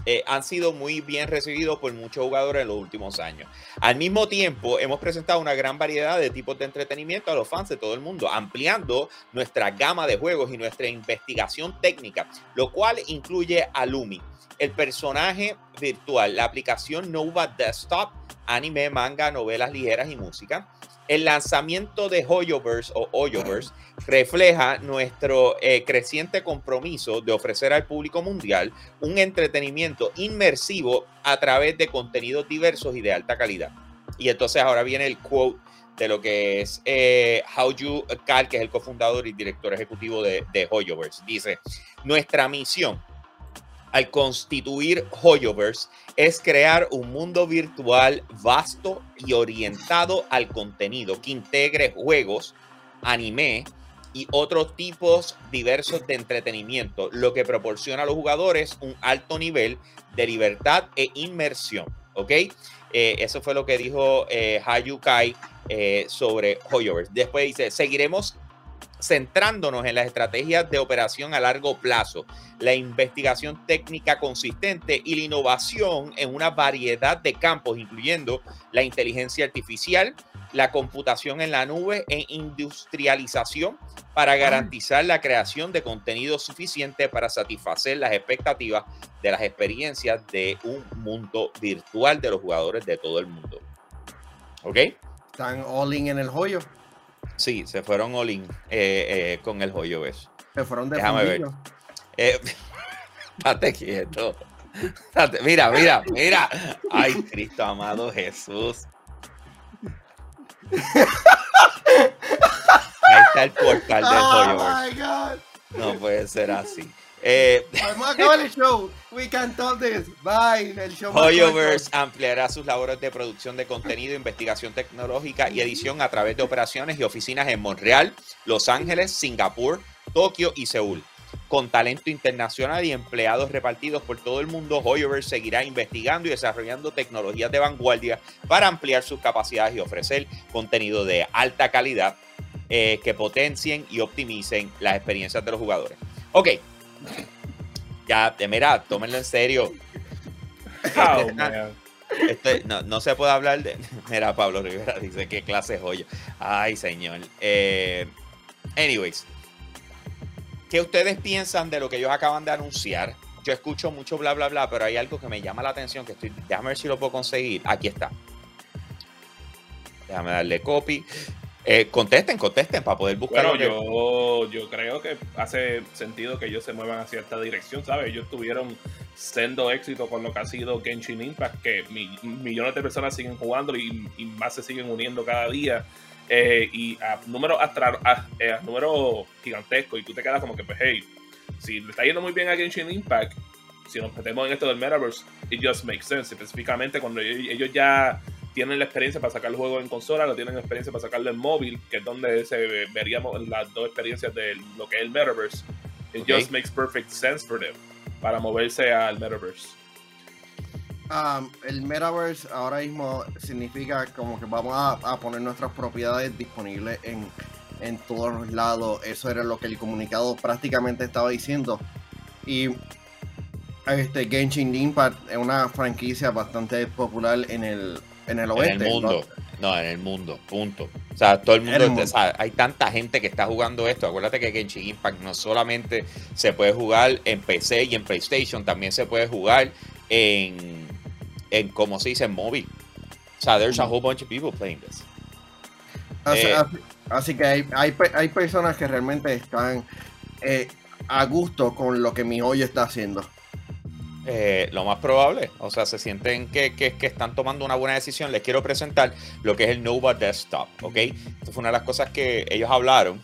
Eh, han sido muy bien recibidos por muchos jugadores en los últimos años. Al mismo tiempo, hemos presentado una gran variedad de tipos de entretenimiento a los fans de todo el mundo, ampliando nuestra gama de juegos y nuestra investigación técnica, lo cual incluye a Lumi, el personaje virtual, la aplicación Nova Desktop, anime, manga, novelas ligeras y música, el lanzamiento de Hoyoverse o Hoyoverse refleja nuestro eh, creciente compromiso de ofrecer al público mundial un entretenimiento inmersivo a través de contenidos diversos y de alta calidad. Y entonces ahora viene el quote de lo que es eh, How You Cal, que es el cofundador y director ejecutivo de, de. Dice, nuestra misión al constituir Hoyoverse es crear un mundo virtual vasto y orientado al contenido que integre juegos, anime y otros tipos diversos de entretenimiento, lo que proporciona a los jugadores un alto nivel de libertad e inmersión. ¿Ok? Eh, eso fue lo que dijo eh, Hayu Kai eh, sobre Hoyoverse. Después dice, seguiremos centrándonos en las estrategias de operación a largo plazo, la investigación técnica consistente y la innovación en una variedad de campos, incluyendo la inteligencia artificial, la computación en la nube e industrialización para garantizar la creación de contenido suficiente para satisfacer las expectativas de las experiencias de un mundo virtual de los jugadores de todo el mundo. ¿Ok? Están all in en el joyo. Sí, se fueron all in eh, eh, con el joyo ¿ves? Se fueron de Déjame ver. Eh, date quieto. Date, mira, mira, mira. Ay, Cristo amado Jesús. Ahí está el portal del Oh my God. No puede ser así. Eh, Vamos a acabar el show. We can talk this. Bye. El show Hoyoverse ampliará sus labores de producción de contenido, investigación tecnológica y edición a través de operaciones y oficinas en Montreal, Los Ángeles, Singapur, Tokio y Seúl. Con talento internacional y empleados repartidos por todo el mundo, Hoyoverse seguirá investigando y desarrollando tecnologías de vanguardia para ampliar sus capacidades y ofrecer contenido de alta calidad eh, que potencien y optimicen las experiencias de los jugadores. Ok, ya, mira, tómenlo en serio. Oh, man. Este, no, no se puede hablar de. Mira, Pablo Rivera dice qué clase joya. Ay, señor. Eh, anyways, ¿qué ustedes piensan de lo que ellos acaban de anunciar? Yo escucho mucho bla, bla, bla, pero hay algo que me llama la atención que estoy. Déjame ver si lo puedo conseguir. Aquí está. Déjame darle copy. Eh, contesten, contesten para poder buscar. Bueno, yo, yo creo que hace sentido que ellos se muevan hacia esta dirección, ¿sabes? Ellos tuvieron sendo éxito con lo que ha sido Genshin Impact, que mi- millones de personas siguen jugando y, y más se siguen uniendo cada día. eh, y a números eh, a números gigantescos. Y tú te quedas como que, pues, hey, si le está yendo muy bien a Genshin Impact, si nos metemos en esto del Metaverse, it just makes sense. Específicamente cuando ellos ya tienen la experiencia para sacar el juego en consola, lo tienen la experiencia para sacarlo en móvil, que es donde se ve- veríamos las dos experiencias de lo que es el Metaverse. It just makes perfect sense for them para moverse al Metaverse. Um, el Metaverse ahora mismo significa como que vamos a, a poner nuestras propiedades disponibles en, en todos lados. Eso era lo que el comunicado prácticamente estaba diciendo. Y este Genshin Impact es una franquicia bastante popular en el, en el oeste. En el mundo. ¿no? en el mundo, punto. O sea, todo el mundo, hay tanta gente que está jugando esto. Acuérdate que Genshin Impact no solamente se puede jugar en PC y en PlayStation, también se puede jugar en, en como se dice, en móvil. O sea, there's a whole bunch of people playing this. Así, eh, que hay, hay, hay, personas que realmente están eh, a gusto con lo que mi hoyo está haciendo. Eh, lo más probable. O sea, se sienten que, están tomando una buena decisión. Les quiero presentar lo que es el Nova Desktop, ¿ok? Esto fue una de las cosas que ellos hablaron.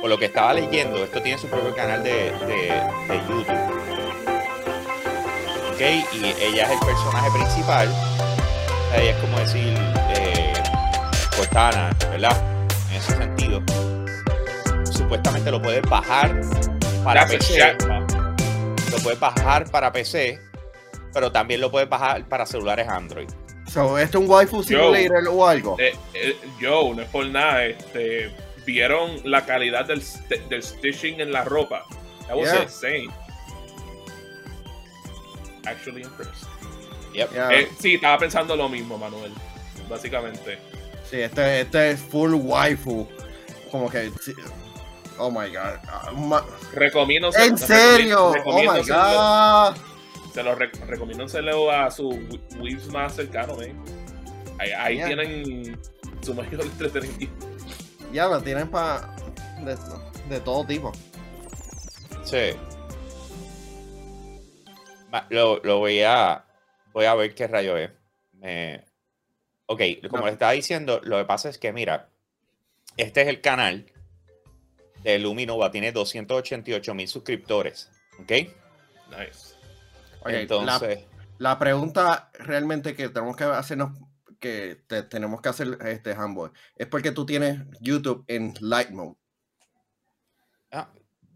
Por lo que estaba leyendo, esto tiene su propio canal de, YouTube. ¿Ok? Y ella es el personaje principal. Ella es como decir eh, Cortana, ¿verdad? Ese sentido. Supuestamente lo puedes bajar para PC. Lo puedes bajar para PC, pero también lo puedes bajar para celulares Android. So, ¿Esto es un waifu simulator o algo? Eh, eh, yo, no es por nada. Este, ¿Vieron la calidad del, del stitching en la ropa? That was yeah. insane. Actually impressed. Yep. Eh, sí, estaba pensando lo mismo, Manuel. Básicamente. Sí, este, este es full waifu. Como que. Oh my god. Ah, recomiendo. ¿En serio? oh my god. Se lo recomiendo a su weaves más cercano, Ahí, tienen su mayor entretenimiento. Ya, lo tienen para. De, de, todo tipo. Sí. Lo, lo voy a. Voy a ver qué rayo es. Me, Ok, como le estaba diciendo, lo que pasa es que, mira, este es el canal de Luminova, tiene 288 mil suscriptores. ¿Ok? Nice. Entonces. La, pregunta realmente que tenemos que hacernos, que tenemos que hacer este Handboy, es porque tú tienes YouTube en Light Mode. Ah,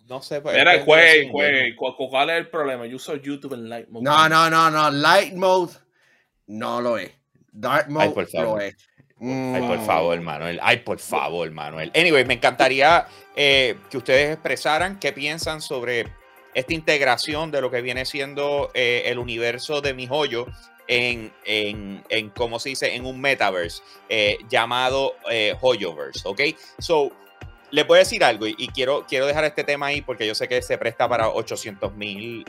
no sé. Pues, Mira, güey, güey, ¿cuál es el problema? Yo uso YouTube en Light Mode. No, no, no, no. Light Mode no lo es. Dark Mode Ay, por favor. Ay, por mm. favor, Manuel. Ay, por favor, Manuel. Anyway, me encantaría eh, que ustedes expresaran qué piensan sobre esta integración de lo que viene siendo eh, el universo de mi joyo en, en, en, ¿cómo se dice? En un metaverse eh, llamado Hoyoverse, ¿ok? So, le puedo decir algo y, quiero, quiero dejar este tema ahí porque yo sé que se presta para 800 mil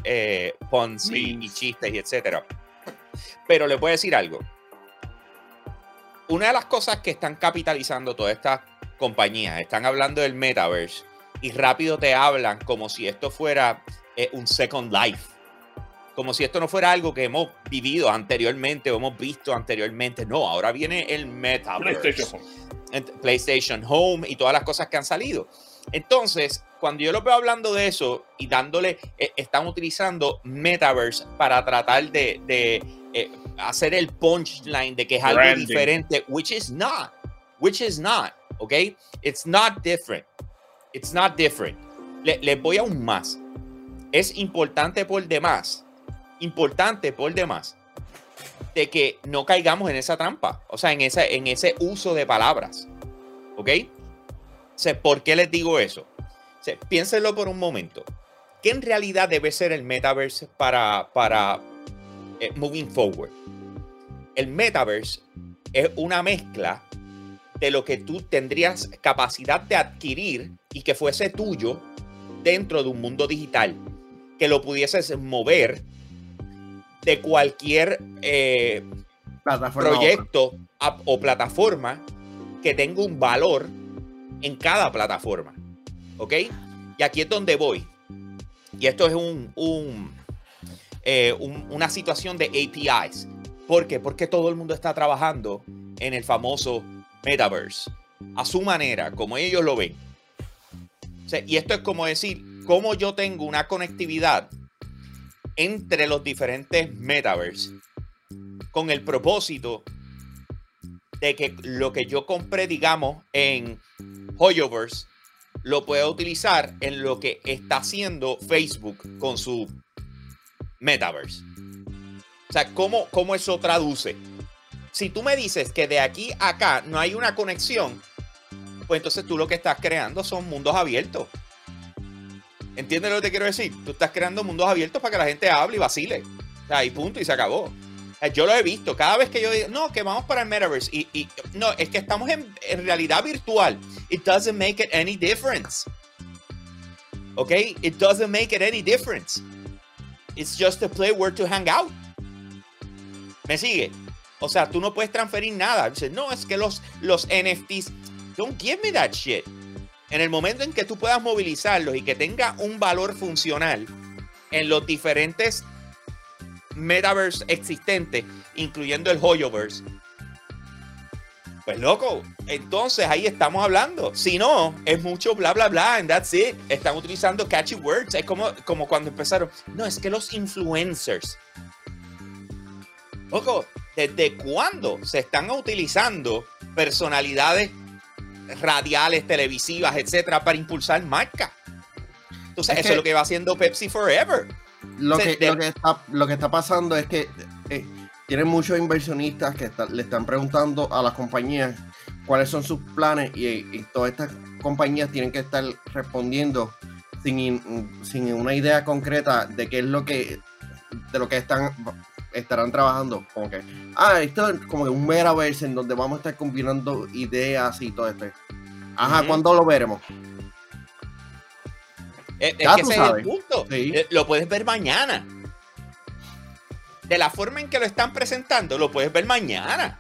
puns y, y, chistes y etcétera. Pero le puedo decir algo una de las cosas que están capitalizando todas estas compañías, están hablando del metaverse y rápido te hablan como si esto fuera eh, un second life. Como si esto no fuera algo que hemos vivido anteriormente o hemos visto anteriormente. No, ahora viene el metaverse. PlayStation Home. PlayStation Home y todas las cosas que han salido. Entonces, cuando yo lo veo hablando de eso y dándole, eh, están utilizando metaverse para tratar de, eh, hacer el punchline de que es algo diferente, which is not, which is not, ¿ok? It's not different. It's not different. Les le voy aún más. Es importante por demás, importante por demás, de que no caigamos en esa trampa, o sea, en, esa, en ese uso de palabras, ¿ok? ¿Por qué les digo eso? piénsenlo por un momento. ¿Qué en realidad debe ser el metaverse para, para eh, moving forward? El metaverse es una mezcla de lo que tú tendrías capacidad de adquirir y que fuese tuyo dentro de un mundo digital, que lo pudieses mover de cualquier eh, proyecto o plataforma que tenga un valor en cada plataforma. ¿Ok? Y aquí es donde voy. Y esto es un, eh, una situación de APIs. ¿Por qué? Porque todo el mundo está trabajando en el famoso metaverse. A su manera, como ellos lo ven. y esto es como decir, cómo yo tengo una conectividad entre los diferentes metaverse con el propósito de que lo que yo compré, digamos, en Hoyoverse, lo pueda utilizar en lo que está haciendo Facebook con su metaverse. O sea, ¿cómo, cómo eso traduce? Si tú me dices que de aquí a acá no hay una conexión, pues entonces tú lo que estás creando son mundos abiertos. ¿Entiendes lo que te quiero decir? Tú estás creando mundos abiertos para que la gente hable y vacile. O sea, y punto, y se acabó. Yo lo he visto. Cada vez que yo digo, no, que vamos para el metaverse. Y, no, es que estamos en, en, realidad virtual. It doesn't make it any difference. ¿Ok? It doesn't make it any difference. It's just a place where to hang out. ¿Me sigue? O sea, tú no puedes transferir nada. Dice, no, es que los, los NFTs. Don't give me that shit. En el momento en que tú puedas movilizarlos y que tenga un valor funcional en los diferentes metaverse existentes, incluyendo el Hoyoverse, pues loco, entonces ahí estamos hablando. Si no, es mucho bla bla bla, and that's it. Están utilizando catchy words. Es como, como cuando empezaron. No, es que los influencers. Loco, ¿desde cuándo se están utilizando personalidades radiales, televisivas, etcétera, para impulsar marcas? Entonces, eso es lo que va haciendo Pepsi Forever. Lo, que, está, lo que está pasando es que eh, tienen muchos inversionistas que le están preguntando a las compañías cuáles son sus planes y, todas estas compañías tienen que estar respondiendo sin, sin, una idea concreta de qué es lo que de lo que están estarán trabajando como que ah esto es como un metaverse en donde vamos a estar combinando ideas y todo esto ajá ¿cuándo lo veremos? Es, que ese es el punto. Eh, lo puedes ver mañana. De la forma en que lo están presentando, lo puedes ver mañana.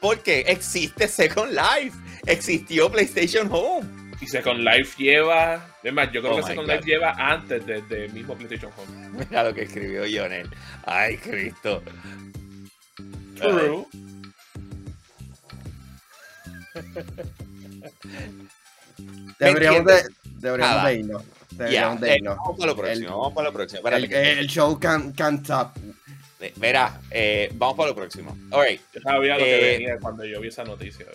Porque existe Second Life. Existió PlayStation Home. Y Second Life lleva. Es más, yo creo oh que Second Life lleva antes del mismo PlayStation Home. Mira lo que escribió Jonel. Ay, Cristo. True. Deberíamos de, deberíamos de irnos. Eh, vamos para lo próximo. vamos para lo próximo. el, show can, can't stop. Mira, eh, vamos para lo próximo. All right. Yo sabía lo que eh, venía cuando yo vi esa noticia.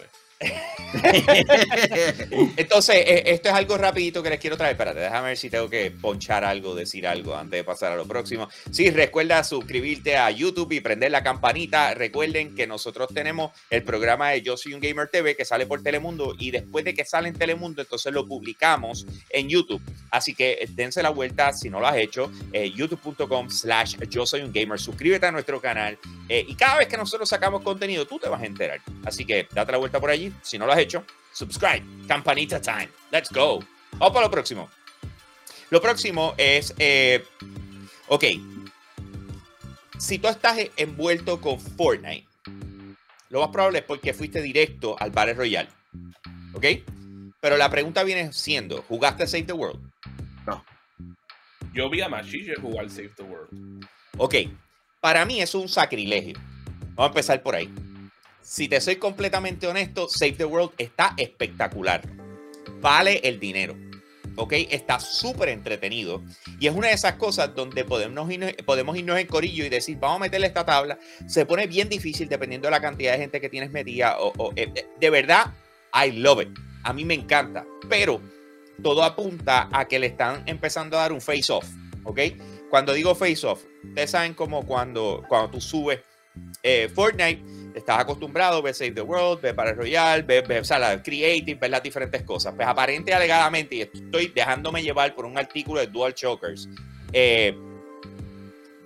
Entonces, eh, esto es algo rapidito que les quiero traer. Espérate, déjame ver si tengo que ponchar algo, decir algo antes de pasar a lo próximo. Sí, recuerda suscribirte a YouTube y prender la campanita. Recuerden que nosotros tenemos el programa de Yo Soy un Gamer TV que sale por Telemundo y después de que sale en Telemundo, entonces lo publicamos en YouTube. Así que eh, dense la vuelta si no lo has hecho. Eh, youtube.com slash Yo Soy un Gamer. Suscríbete a nuestro canal y cada vez que nosotros sacamos contenido, tú te vas a enterar. Así que date la vuelta por allí si no lo has hecho, subscribe. Campanita time. Let's go. Vamos para lo próximo. Lo próximo es, eh, ok, si tú estás envuelto con Fortnite, lo más probable es porque fuiste directo al Battle Royale. ¿Ok? Pero la pregunta viene siendo, ¿jugaste Save the World? No. Yo vi a Machiche jugar Save the World. Ok. Para mí es un sacrilegio. Vamos a empezar por ahí si te soy completamente honesto, Save the World está espectacular. Vale el dinero. ¿ok? Está súper entretenido. Y es una de esas cosas donde podemos irnos, podemos irnos en corillo y decir, vamos a meterle esta tabla. Se pone bien difícil dependiendo de la cantidad de gente que tienes metida. O, eh, eh, de verdad, I love it. A mí me encanta. Pero todo apunta a que le están empezando a dar un face off, ¿ok? Cuando digo face off, ustedes saben como cuando, cuando tú subes eh, Fortnite estás acostumbrado, ver Save the World, ver Battle Royale, ver, ver o Creative, ver las diferentes cosas. Pues aparente alegadamente, y estoy dejándome llevar por un artículo de Dual Chokers, eh,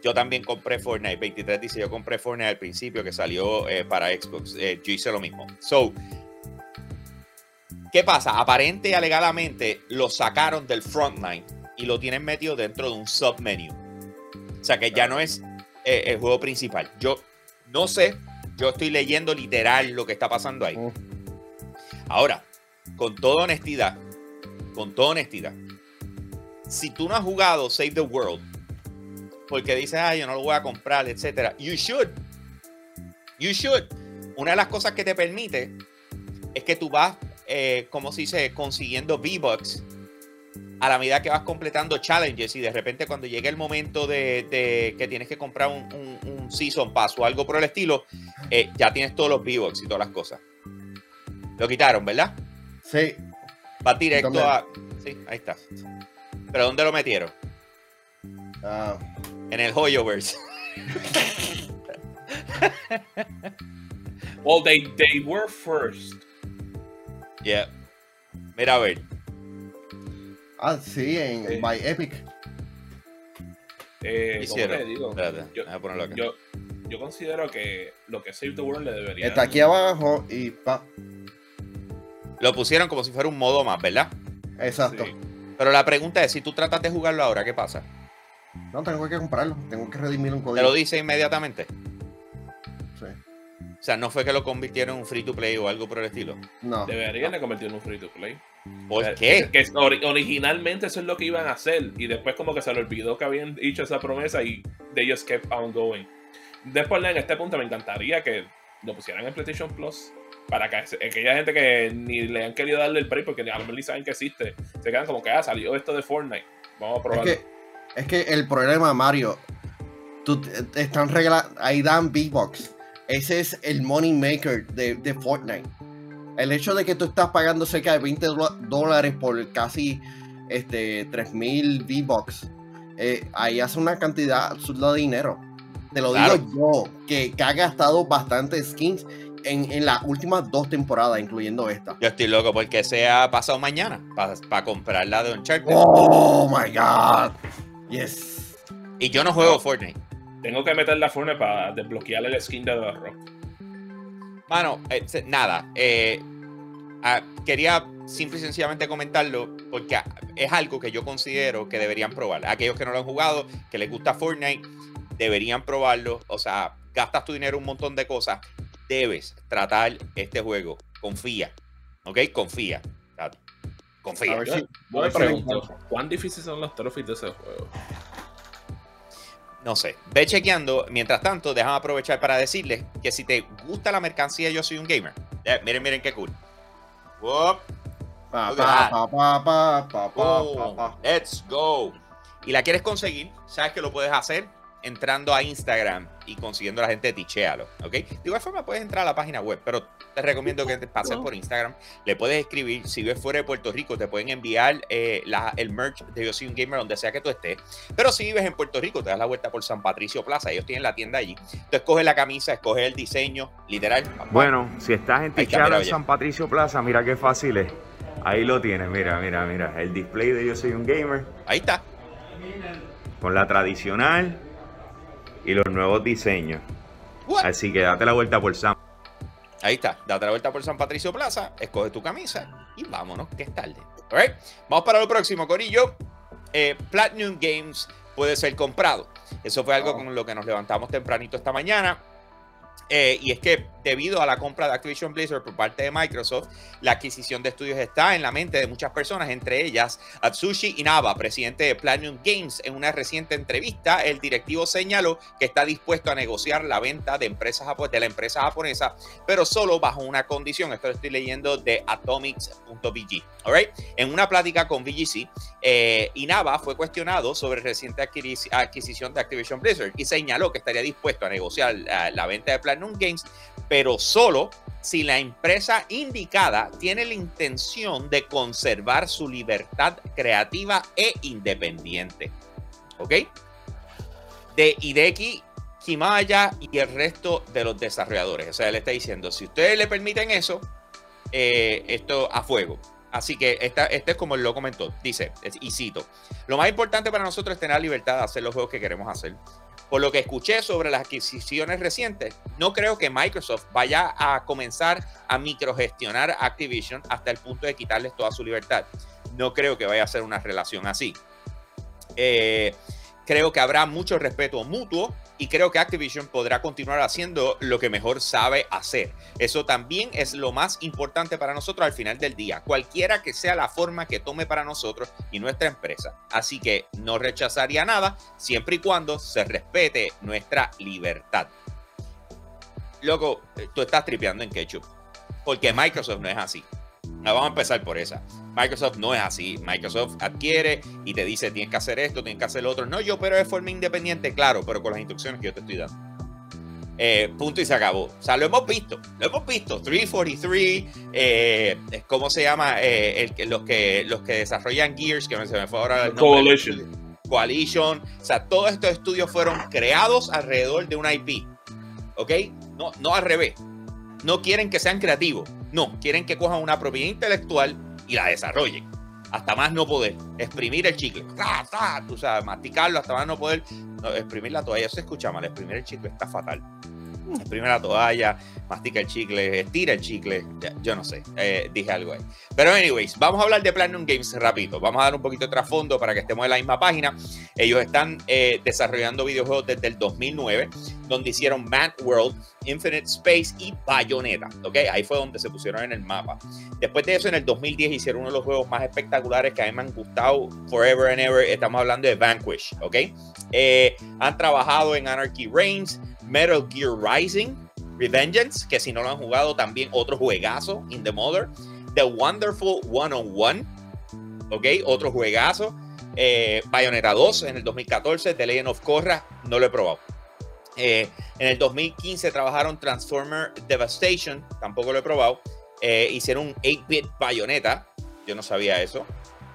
yo también compré Fortnite. 23 dice: Yo compré Fortnite al principio que salió eh, para Xbox. Eh, yo hice lo mismo. So, ¿qué pasa? Aparente y alegadamente lo sacaron del frontline y lo tienen metido dentro de un submenu. O sea que ya no es el juego principal. Yo no sé yo estoy leyendo literal lo que está pasando ahí. Ahora, con toda honestidad, con toda honestidad, si tú no has jugado Save the World, porque dices, ah, yo no lo voy a comprar, etcétera, you should. You should. Una de las cosas que te permite es que tú vas, eh, como se dice, consiguiendo V-Bucks a la medida que vas completando challenges y de repente cuando llegue el momento de, que tienes que comprar un, Season Pass o algo por el estilo, eh, ya tienes todos los V-Bucks y todas las cosas. Lo quitaron, ¿verdad? Sí. Va directo a... Sí, ahí está. ¿Pero dónde lo metieron? Ah. En el Hoyoverse. well, they, they were first. Yeah. Mira a ver. Ah, sí, en Eh. My Epic. Eh, ¿cómo Hicieron. te digo? Espérate, Yo- déjame ponerlo acá. Yo, yo considero que lo que Save the World le debería. Está aquí abajo y pa. Lo pusieron como si fuera un modo más, ¿verdad? Exacto. Sí. Pero la pregunta es, si tú tratas de jugarlo ahora, ¿qué pasa? No, tengo que comprarlo. Tengo que redimir un Te código. lo dice inmediatamente. Sí. O sea, no fue que lo convirtieron en un free to play o algo por el estilo. No. Deberían de convertirlo en un free to play. ¿Por Eh, qué? Que ori- originalmente eso es lo que iban a hacer. Y después, como que se le olvidó que habían hecho esa promesa y they just kept on going. Después, en este punto, me encantaría que lo pusieran en PlayStation Plus. Para que aquella gente que ni le han querido darle el break porque ni a lo mejor ni saben que existe, se quedan como que, ah, salió esto de Fortnite. Vamos a Es probarlo. que, es que el problema, Mario, tú te- te están regalando, ahí dan V-Box. Ese es el money maker de, de Fortnite. El hecho de que tú estás pagando cerca de 20 dola- dólares por casi este, 3000 V-Box, eh, ahí hace una cantidad absurda de dinero. Te lo Claro. digo yo, que, que ha gastado bastantes skins en, en las últimas dos temporadas, incluyendo esta. Yo estoy loco porque sea pasado mañana para comprar la de Uncharted. Oh my god. Yes. Y yo no juego Fortnite. Tengo que meter la Fortnite para desbloquearle el skin de The Rock. Mano, eh, se- nada. eh, ah, quería simple y sencillamente comentarlo porque ah, es algo que yo considero que deberían probar. Aquellos que no lo han jugado, que les gusta Fortnite, deberían probarlo. O sea, gastas tu dinero en un montón de cosas. Debes tratar este juego. Confía. ¿Ok? Confía. Confía. A ver si- yo me pregunto, ¿cuán difíciles son los trophies de ese juego? No sé. Ve chequeando. Mientras tanto, déjame aprovechar para decirles que si te gusta la mercancía, yo soy un gamer. Eh, miren, miren qué cool. Whoop. Pa, pa, pa. Let's go. Y la quieres conseguir, sabes que lo puedes hacer entrando a Instagram y consiguiendo a la gente, tichealo, ¿ok? De igual forma puedes entrar a la página web, pero te recomiendo que te pases por Instagram. Le puedes escribir, si vives fuera de Puerto Rico, te pueden enviar eh, la- el merch de Yo Soy Un Gamer donde sea que tú estés. Pero si vives en Puerto Rico, te das la vuelta por San Patricio Plaza, ellos tienen la tienda allí. Tú escoges la camisa, escoges el diseño, literal. Bueno, si estás en mira, en. San Patricio Plaza, mira qué fácil es. Ahí lo tienes, mira, mira, mira. El display de Yo Soy un Gamer Ahí está. con la tradicional y los nuevos diseños. What? Así que date la vuelta por San. Ahí está, date la vuelta por San Patricio Plaza, escoge tu camisa y vámonos, que es tarde. Alright, Vamos para lo próximo, Corillo. Eh, Platinum Games puede ser comprado. Eso fue algo Oh. con lo que nos levantamos tempranito esta mañana. Eh, y es que debido a la compra de Activision Blizzard por parte de Microsoft, la adquisición de estudios está en la mente de muchas personas, entre ellas Atsushi Inaba, presidente de Platinum Games. En una reciente entrevista, el directivo señaló que está dispuesto a negociar la venta de, empresas, de la empresa japonesa, pero solo bajo una condición. Esto lo estoy leyendo de atomics.bg. alright. En una plática con VGC, eh, Inaba fue cuestionado sobre reciente adquisición de Activision Blizzard y señaló que estaría dispuesto a negociar la, la venta de Platinum Games, pero solo si la empresa indicada tiene la intención de conservar su libertad creativa e independiente. ¿Ok? De Hideki Kimaya y el resto de los desarrolladores. O sea, él está diciendo, si ustedes le permiten eso, eh, esto a fuego. Así que esta, este es como él lo comentó. Dice, y cito, lo más importante para nosotros es tener la libertad de hacer los juegos que queremos hacer. Por lo que escuché sobre las adquisiciones recientes, no creo que Microsoft vaya a comenzar a microgestionar Activision hasta el punto de quitarles toda su libertad. No creo que vaya a ser una relación así. Eh, creo que habrá mucho respeto mutuo y creo que Activision podrá continuar haciendo lo que mejor sabe hacer. Eso también es lo más importante para nosotros al final del día, cualquiera que sea la forma que tome para nosotros y nuestra empresa. Así que no rechazaría nada siempre y cuando se respete nuestra libertad. Loco, tú estás tripeando en ketchup, porque Microsoft no es así. Vamos a empezar por esa. Microsoft no es así. Microsoft adquiere y te dice tienes que hacer esto, tienes que hacer lo otro. No, yo pero de forma independiente, claro, pero con las instrucciones que yo te estoy dando. Eh, punto y se acabó. O sea, lo hemos visto, lo hemos visto. 343, eh, ¿cómo se llama? Eh, el que- los, que, los que desarrollan Gears, que me- se me fue ahora el nombre. Coalition. Coalition. O sea, todos estos estudios fueron creados alrededor de una IP. ¿ok? No, no al revés. No quieren que sean creativos. No, quieren que cojan una propiedad intelectual y la desarrollen. Hasta más no poder. Exprimir el chicle. Tú sabes, masticarlo hasta más no poder. exprimir la toalla. Eso se escucha mal. Exprimir el chicle está fatal. Exprime la toalla, mastica el chicle, estira el chicle. yo no sé, eh, dije algo ahí. Pero, anyways, vamos a hablar de Platinum Games rápido. Vamos a dar un poquito de trasfondo para que estemos en la misma página. Ellos están eh, desarrollando videojuegos desde el 2009, donde hicieron Mad World, Infinite Space y Bayonetta. ¿ok? Ahí fue donde se pusieron en el mapa. Después de eso, en el 2010 hicieron uno de los juegos más espectaculares que a mí me han gustado forever and ever. Estamos hablando de Vanquish. ¿ok? Eh, han trabajado en Anarchy Reigns. Metal Gear Rising, Revengeance, que si no lo han jugado también otro juegazo, In the Mother, The Wonderful One on One, ok, otro juegazo, eh, Bayonetta 2 en el 2014, The Legend of Korra, no lo he probado. Eh, en el 2015 trabajaron Transformer Devastation, tampoco lo he probado. Eh, hicieron un 8-bit Bayonetta, yo no sabía eso.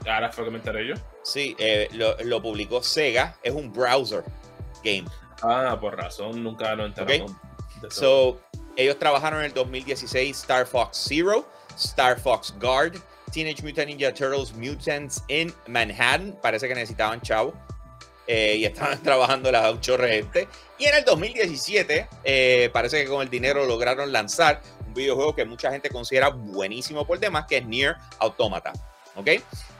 Ahora fue que me enteré yo. Sí, lo, lo publicó Sega, es un browser game. Ah, por razón, nunca lo enteré. So, ellos trabajaron en el 2016 Star Fox Zero, Star Fox Guard, Teenage Mutant Ninja Turtles Mutants in Manhattan. Parece que necesitaban chavo. Eh, y estaban trabajando las ocho gente. Y en el 2017, eh, parece que con el dinero lograron lanzar un videojuego que mucha gente considera buenísimo por demás, que es Near Automata. ¿Ok?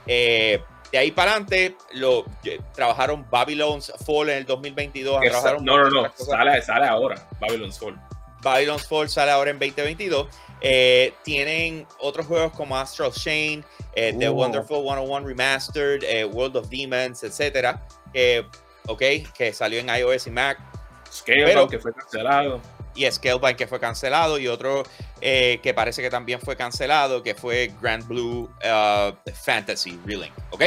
Eh, de ahí para adelante, lo, trabajaron Babylon's Fall en el 2022. no, no, no, sale, sale, ahora, Babylon's Fall. Babylon's Fall sale ahora en 2022. Eh, tienen otros juegos como Astral Chain, eh, The Wonderful 101 Remastered, eh, World of Demons, etc. ok, que salió en iOS y Mac. Scalebound, que fue cancelado y Scalebound que fue cancelado y otro eh, que parece que también fue cancelado que fue Grand Blue uh, Fantasy Relink, ¿ok?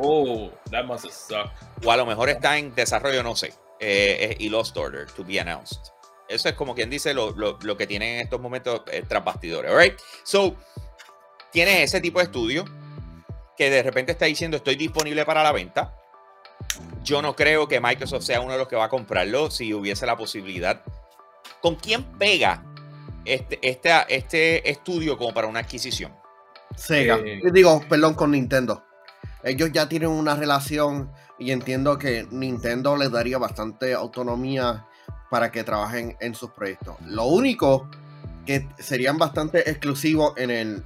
Oh, that must suck. O a lo mejor está en desarrollo, no sé, eh, y Lost Order to be announced. Eso es como quien dice lo, lo, lo que tienen en estos momentos eh, tras bastidores, ¿alright? So, tienes ese tipo de estudio que de repente está diciendo estoy disponible para la venta. Yo no creo que Microsoft sea uno de los que va a comprarlo si hubiese la posibilidad ¿Con quién pega este, este, este estudio como para una adquisición? Sega. Eh, digo, perdón, con Nintendo. Ellos ya tienen una relación y entiendo que Nintendo les daría bastante autonomía para que trabajen en sus proyectos. Lo único que serían bastante exclusivos en el,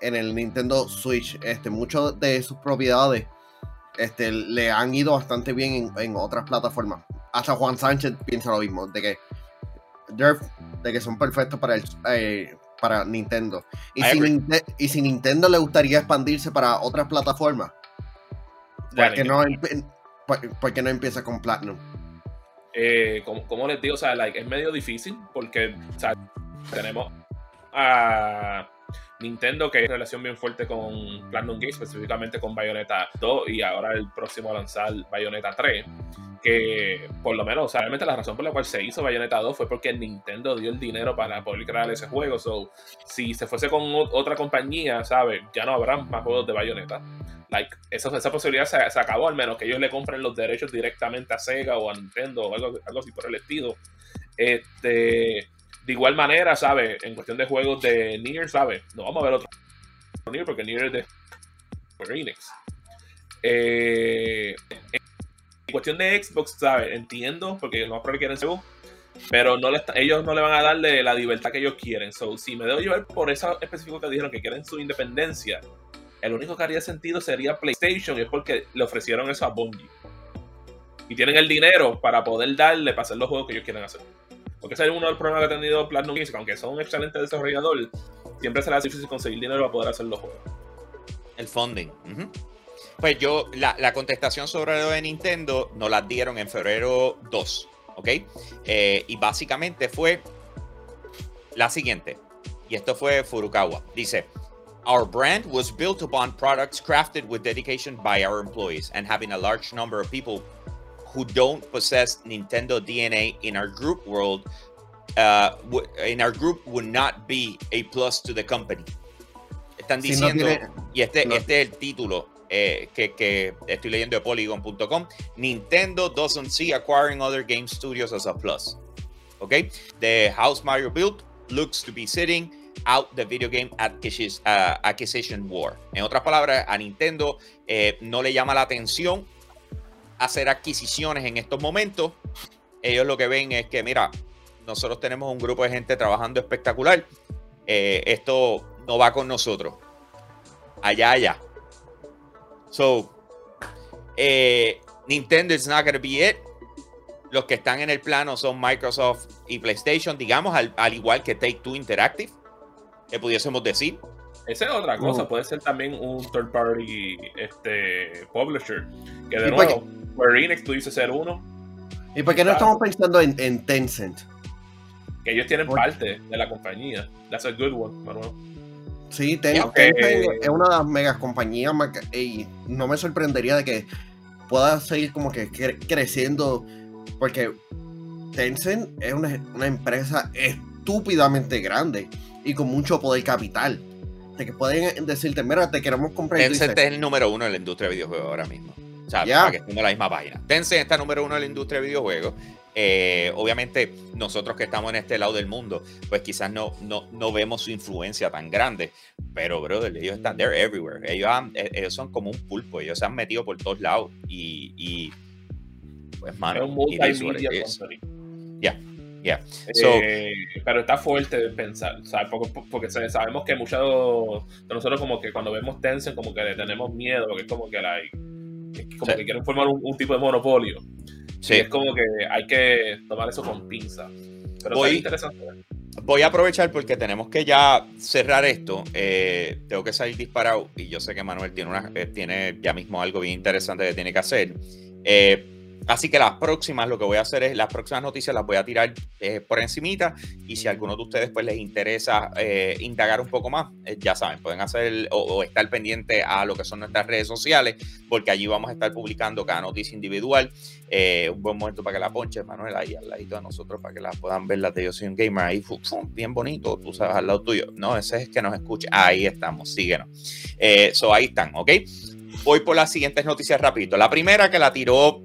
en el Nintendo Switch. Este, muchas de sus propiedades este, le han ido bastante bien en, en, otras plataformas. Hasta Juan Sánchez piensa lo mismo, de que de que son perfectos para, el, eh, para Nintendo. Y si, Nintendo le gustaría expandirse para otras plataformas, ¿por qué, no, no empieza con Platinum? Eh, como, les digo, o sea, es medio difícil porque tenemos a Nintendo que es relación bien fuerte con Platinum Games, específicamente con Bayonetta 2 y ahora el próximo a lanzar Bayonetta 3 que por lo menos, o la razón por la cual se hizo Bayonetta 2 fue porque Nintendo dio el dinero para poder crear ese juego. So, si se fuese con otra compañía, ¿sabes? Ya no habrá más juegos de Bayonetta. Like, esa, esa posibilidad se, acabó, al menos que ellos le compren los derechos directamente a Sega o a Nintendo o algo, algo así por el estilo. Este, de igual manera, ¿sabes? En cuestión de juegos de Nier, ¿sabes? No vamos a ver otro Nier porque Nier es de Phoenix. Eh, cuestión de Xbox, ¿sabes? Entiendo, porque no que quieren según, pero no le ellos no le van a darle la libertad que ellos quieren. So, si me debo llevar por eso específico que dijeron que quieren su independencia, el único que haría sentido sería PlayStation, y es porque le ofrecieron eso a Bungie. Y tienen el dinero para poder darle para hacer los juegos que ellos quieren hacer. Porque ese es uno de los problemas que ha tenido Platinum Games, aunque son un excelente desarrollador, siempre será difícil conseguir dinero para poder hacer los juegos. El funding. Pues yo, la, contestación sobre lo de Nintendo nos la dieron en febrero 2, ¿ok? Eh, y básicamente fue la siguiente, y esto fue Furukawa. Dice, Our brand was built upon products crafted with dedication by our employees and having a large number of people who don't possess Nintendo DNA in our group world uh, in our group would not be a plus to the company. Están diciendo, y este, este es el título, eh, que, que, estoy leyendo de Polygon.com, Nintendo doesn't see acquiring other game studios as a plus. Okay, The house Mario built looks to be sitting out the video game uh, acquisition war. En otras palabras, a Nintendo eh, no le llama la atención hacer adquisiciones en estos momentos. Ellos lo que ven es que, mira, nosotros tenemos un grupo de gente trabajando espectacular. Eh, esto no va con nosotros. Allá, allá. So, eh, Nintendo is not going to be it. Los que están en el plano son Microsoft y PlayStation, digamos, al, igual que Take Two Interactive, que pudiésemos decir. Esa es otra cosa, puede ser también un third party este, publisher. Que de nuevo, Enix tú dices ser uno. ¿Y por qué no estamos pensando en, Tencent? Que ellos tienen parte de la compañía. That's a good one, Manuel. Sí, Tencent es una de las megas compañías y no me sorprendería de que pueda seguir como que creciendo porque Tencent es una, empresa estúpidamente grande y con mucho poder capital. De que pueden decirte, mira, te queremos comprar. Tencent es el número uno en la industria de videojuegos ahora mismo. O sea, para que estemos en la misma página. Tencent está número uno en la industria de videojuegos. Eh, obviamente, nosotros que estamos en este lado del mundo, pues quizás no, no, no vemos su influencia tan grande. Pero, brother, ellos están, they're everywhere. Ellos, eh, ellos son como un pulpo. Ellos se han metido por todos lados. y pues, mano. Es un Ya, ya. Eh, pero está fuerte de pensar, Porque, sabemos que muchos de nosotros como que cuando vemos Tencent como que le tenemos miedo, porque es como que, como que quieren formar un, tipo de monopolio. Sí. es como que hay que tomar eso con pinza. Pero voy, interesante. Voy a aprovechar porque tenemos que ya cerrar esto. Eh, tengo que salir disparado y yo sé que Manuel tiene, una, eh, tiene ya mismo algo bien interesante que tiene que hacer. Eh, Así que las próximas, lo que voy a hacer es, las próximas noticias las voy a tirar eh, por encimita y si a alguno de ustedes pues les interesa eh, indagar un poco más, eh, ya saben, pueden hacer o, estar pendiente a lo que son nuestras redes sociales, porque allí vamos a estar publicando cada noticia individual. un buen momento para que la ponches, Manuel, ahí al ladito de nosotros, para que la puedan ver las de Yo Soy un Gamer, ahí, bien bonito, tú sabes, al lado tuyo. No, ese es que nos escucha. Ahí estamos, síguenos. so ahí están, ¿ok? Voy por las siguientes noticias rapidito. La primera que la tiró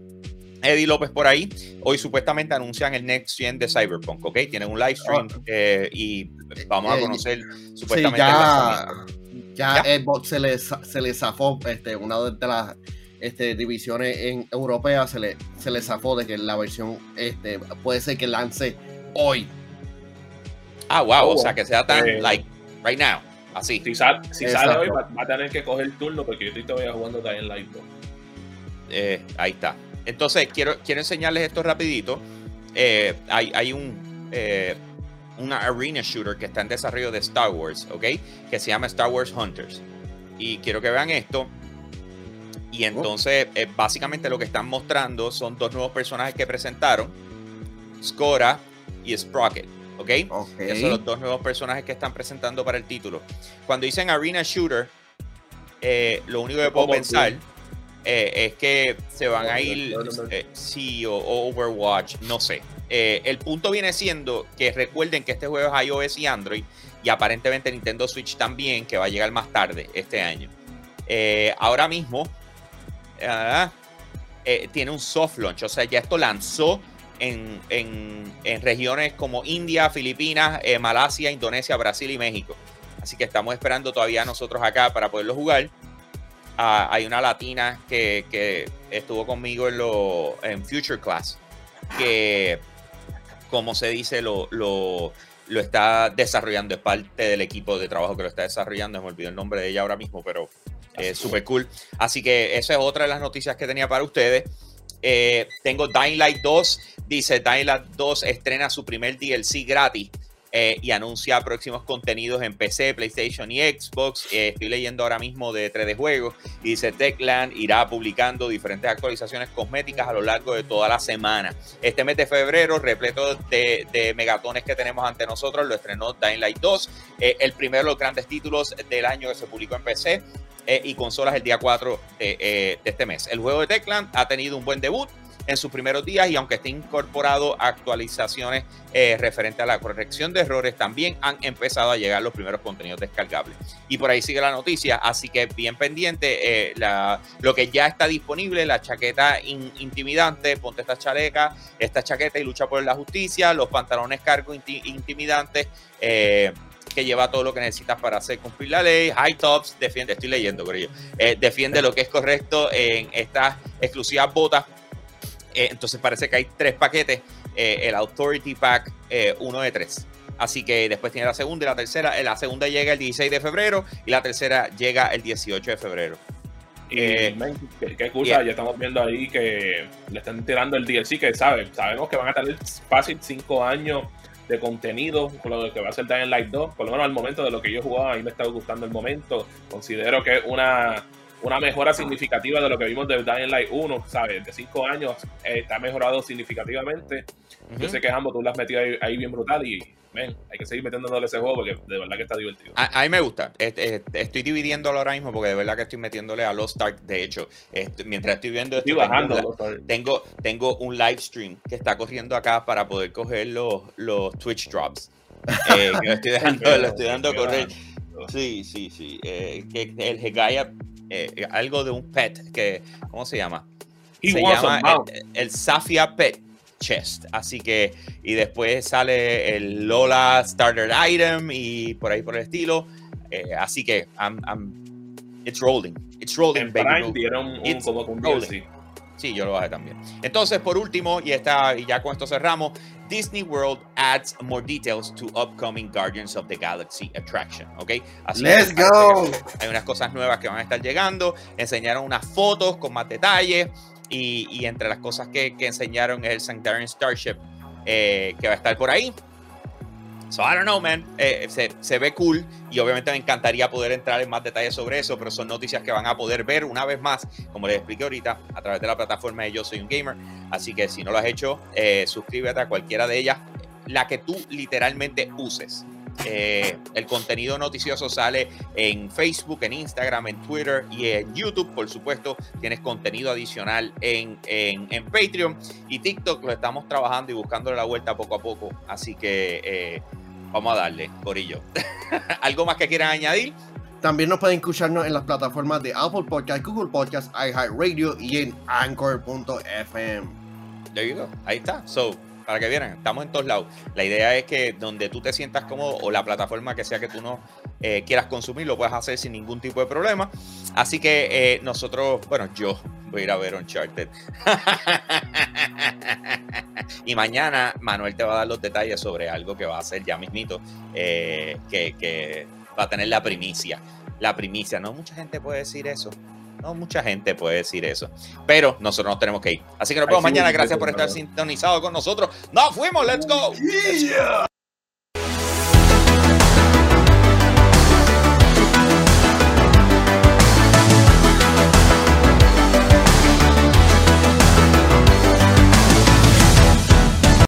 Eddie López por ahí. Hoy supuestamente anuncian el Next Gen de Cyberpunk, ¿ok? Tienen un live stream ah. eh, y vamos a eh, conocer supuestamente. Sí, ya, ya, Xbox se le, se le zafó este, una de las este, divisiones en europeas, se le, se le zafó de que la versión este, puede ser que lance hoy. Ah, wow, o sea que sea tan, eh, like, right now, así. Si, si sale hoy, va, a tener que coger el turno porque yo estoy todavía jugando también live. Eh, ahí está. Entonces, quiero, quiero enseñarles esto rapidito. Eh, hay, hay un, eh, una arena shooter que está en desarrollo de Star Wars, ¿ok? Que se llama Star Wars Hunters. Y quiero que vean esto. Y oh. entonces, eh, básicamente lo que están mostrando son dos nuevos personajes que presentaron. Scora y Sprocket. ¿ok? Esos son los dos nuevos personajes que están presentando para el título. Cuando dicen Arena Shooter, lo único que puedo pensar eh, es que se van a ir, eh, sí, o, Overwatch, no sé. Eh, el punto viene siendo que recuerden que este juego es iOS y Android y aparentemente Nintendo Switch también, que va a llegar más tarde este año. ahora mismo ah, tiene un soft launch, o sea, ya esto lanzó en, en regiones como India, Filipinas, Malasia, Indonesia, Brasil y México. Así que estamos esperando todavía nosotros acá para poderlo jugar. Ah, hay una latina que, estuvo conmigo en, lo, en Future Class, que, como se dice, lo, lo, está desarrollando, es parte del equipo de trabajo que lo está desarrollando, me olvidó el nombre de ella ahora mismo, pero es súper cool. Así que esa es otra de las noticias que tenía para ustedes. Eh, tengo Dying Light 2, dice Dying Light 2 estrena su primer DLC gratis eh, y anuncia próximos contenidos en PC, PlayStation y Xbox. Eh, estoy leyendo ahora mismo de 3D Juegos y dice Techland irá publicando diferentes actualizaciones cosméticas a lo largo de toda la semana. Este mes de febrero, repleto de, megatones que tenemos ante nosotros, lo estrenó Dying Light 2, eh, el primero de los grandes títulos del año que se publicó en PC. y consolas el día 4 de, de este mes. El juego de Techland ha tenido un buen debut en sus primeros días y aunque esté incorporado actualizaciones eh, referente a la corrección de errores, también han empezado a llegar los primeros contenidos descargables. Y por ahí sigue la noticia, así que bien pendiente, eh, lo que ya está disponible, la chaqueta intimidante, ponte esta chaleca, esta chaqueta y lucha por la justicia, los pantalones cargo intimidantes. Eh, que lleva todo lo que necesitas para hacer cumplir la ley. High Tops defiende, estoy leyendo por ello, eh, defiende lo que es correcto en estas exclusivas botas. Eh, entonces parece que hay tres paquetes. Eh, el Authority Pack, uno de tres. Así que después tiene la segunda y la tercera. La segunda llega el 16 de febrero y la tercera llega el 18 de febrero. Y qué, excusa, ya estamos viendo ahí que le están tirando el DLC, que sabe, sabemos que van a tener fácil cinco años de contenido con lo que va a ser Dying Light 2. Por lo menos al momento de lo que yo jugaba, a mí me está gustando el momento. Considero que es una, una mejora significativa de lo que vimos de Dying Light 1, ¿sabes? De 5 años eh, está mejorado significativamente. Yo sé que ambos tú lo has metido ahí bien brutal y hay que seguir metiéndole ese juego porque de verdad que está divertido. A, mí me gusta. Estoy dividiéndolo ahora mismo porque de verdad que estoy metiéndole a Lost Ark. De hecho, mientras estoy viendo esto, tengo, tengo, un live stream que está corriendo acá para poder coger los, los Twitch drops. Eh, que lo estoy dejando, lo estoy dando correr. Sí, sí, sí. Eh, que el Hegaya, eh, algo de un pet, que, ¿cómo se llama? se llama el, el Safia Pet chest. Así que, y después sale el Lola Starter Item y por ahí por el estilo. Eh, así que, I'm, I'm, it's rolling. It's rolling, baby. Dieron un, como un rolling. Sí, yo lo bajé también. Entonces, por último, y, está, y ya con esto cerramos, Disney World adds more details to upcoming Guardians of the Galaxy attraction. ¿Ok? Así Let's go. Hay unas cosas nuevas que van a estar llegando. Enseñaron unas fotos con más detalles. Y, entre las cosas que, enseñaron es el Sanctarian Starship eh, que va a estar por ahí. So, I don't know, man. Eh, se, ve cool y obviamente me encantaría poder entrar en más detalles sobre eso, pero son noticias que van a poder ver una vez más, como les expliqué ahorita, a través de la plataforma de Yo Soy un Gamer. Así que si no lo has hecho, eh, suscríbete a cualquiera de ellas, la que tú literalmente uses. Eh, el contenido noticioso sale en Facebook, en Instagram, en Twitter y en YouTube. Por supuesto, tienes contenido adicional en, en, Patreon y TikTok. Lo estamos trabajando y buscándole la vuelta poco a poco. Así que eh, vamos a darle, Corillo. ¿Algo más que quieran añadir? También nos pueden escucharnos en las plataformas de Apple Podcast, Google Podcast, iHeartRadio y en Anchor.fm. There you go. Ahí está. So, para que vieran, estamos en todos lados. La idea es que donde tú te sientas cómodo o la plataforma que sea que tú no eh, quieras consumir, lo puedes hacer sin ningún tipo de problema. Así que eh, nosotros, bueno, yo voy a ir a ver Uncharted. y mañana Manuel te va a dar los detalles sobre algo que va a hacer ya mismito, eh, que, que va a tener la primicia. La primicia, no mucha gente puede decir eso. No mucha gente puede decir eso. Pero nosotros nos tenemos que ir. Así que nos vemos mañana. Gracias por estar sintonizado con nosotros. ¡Nos fuimos! ¡Let's go!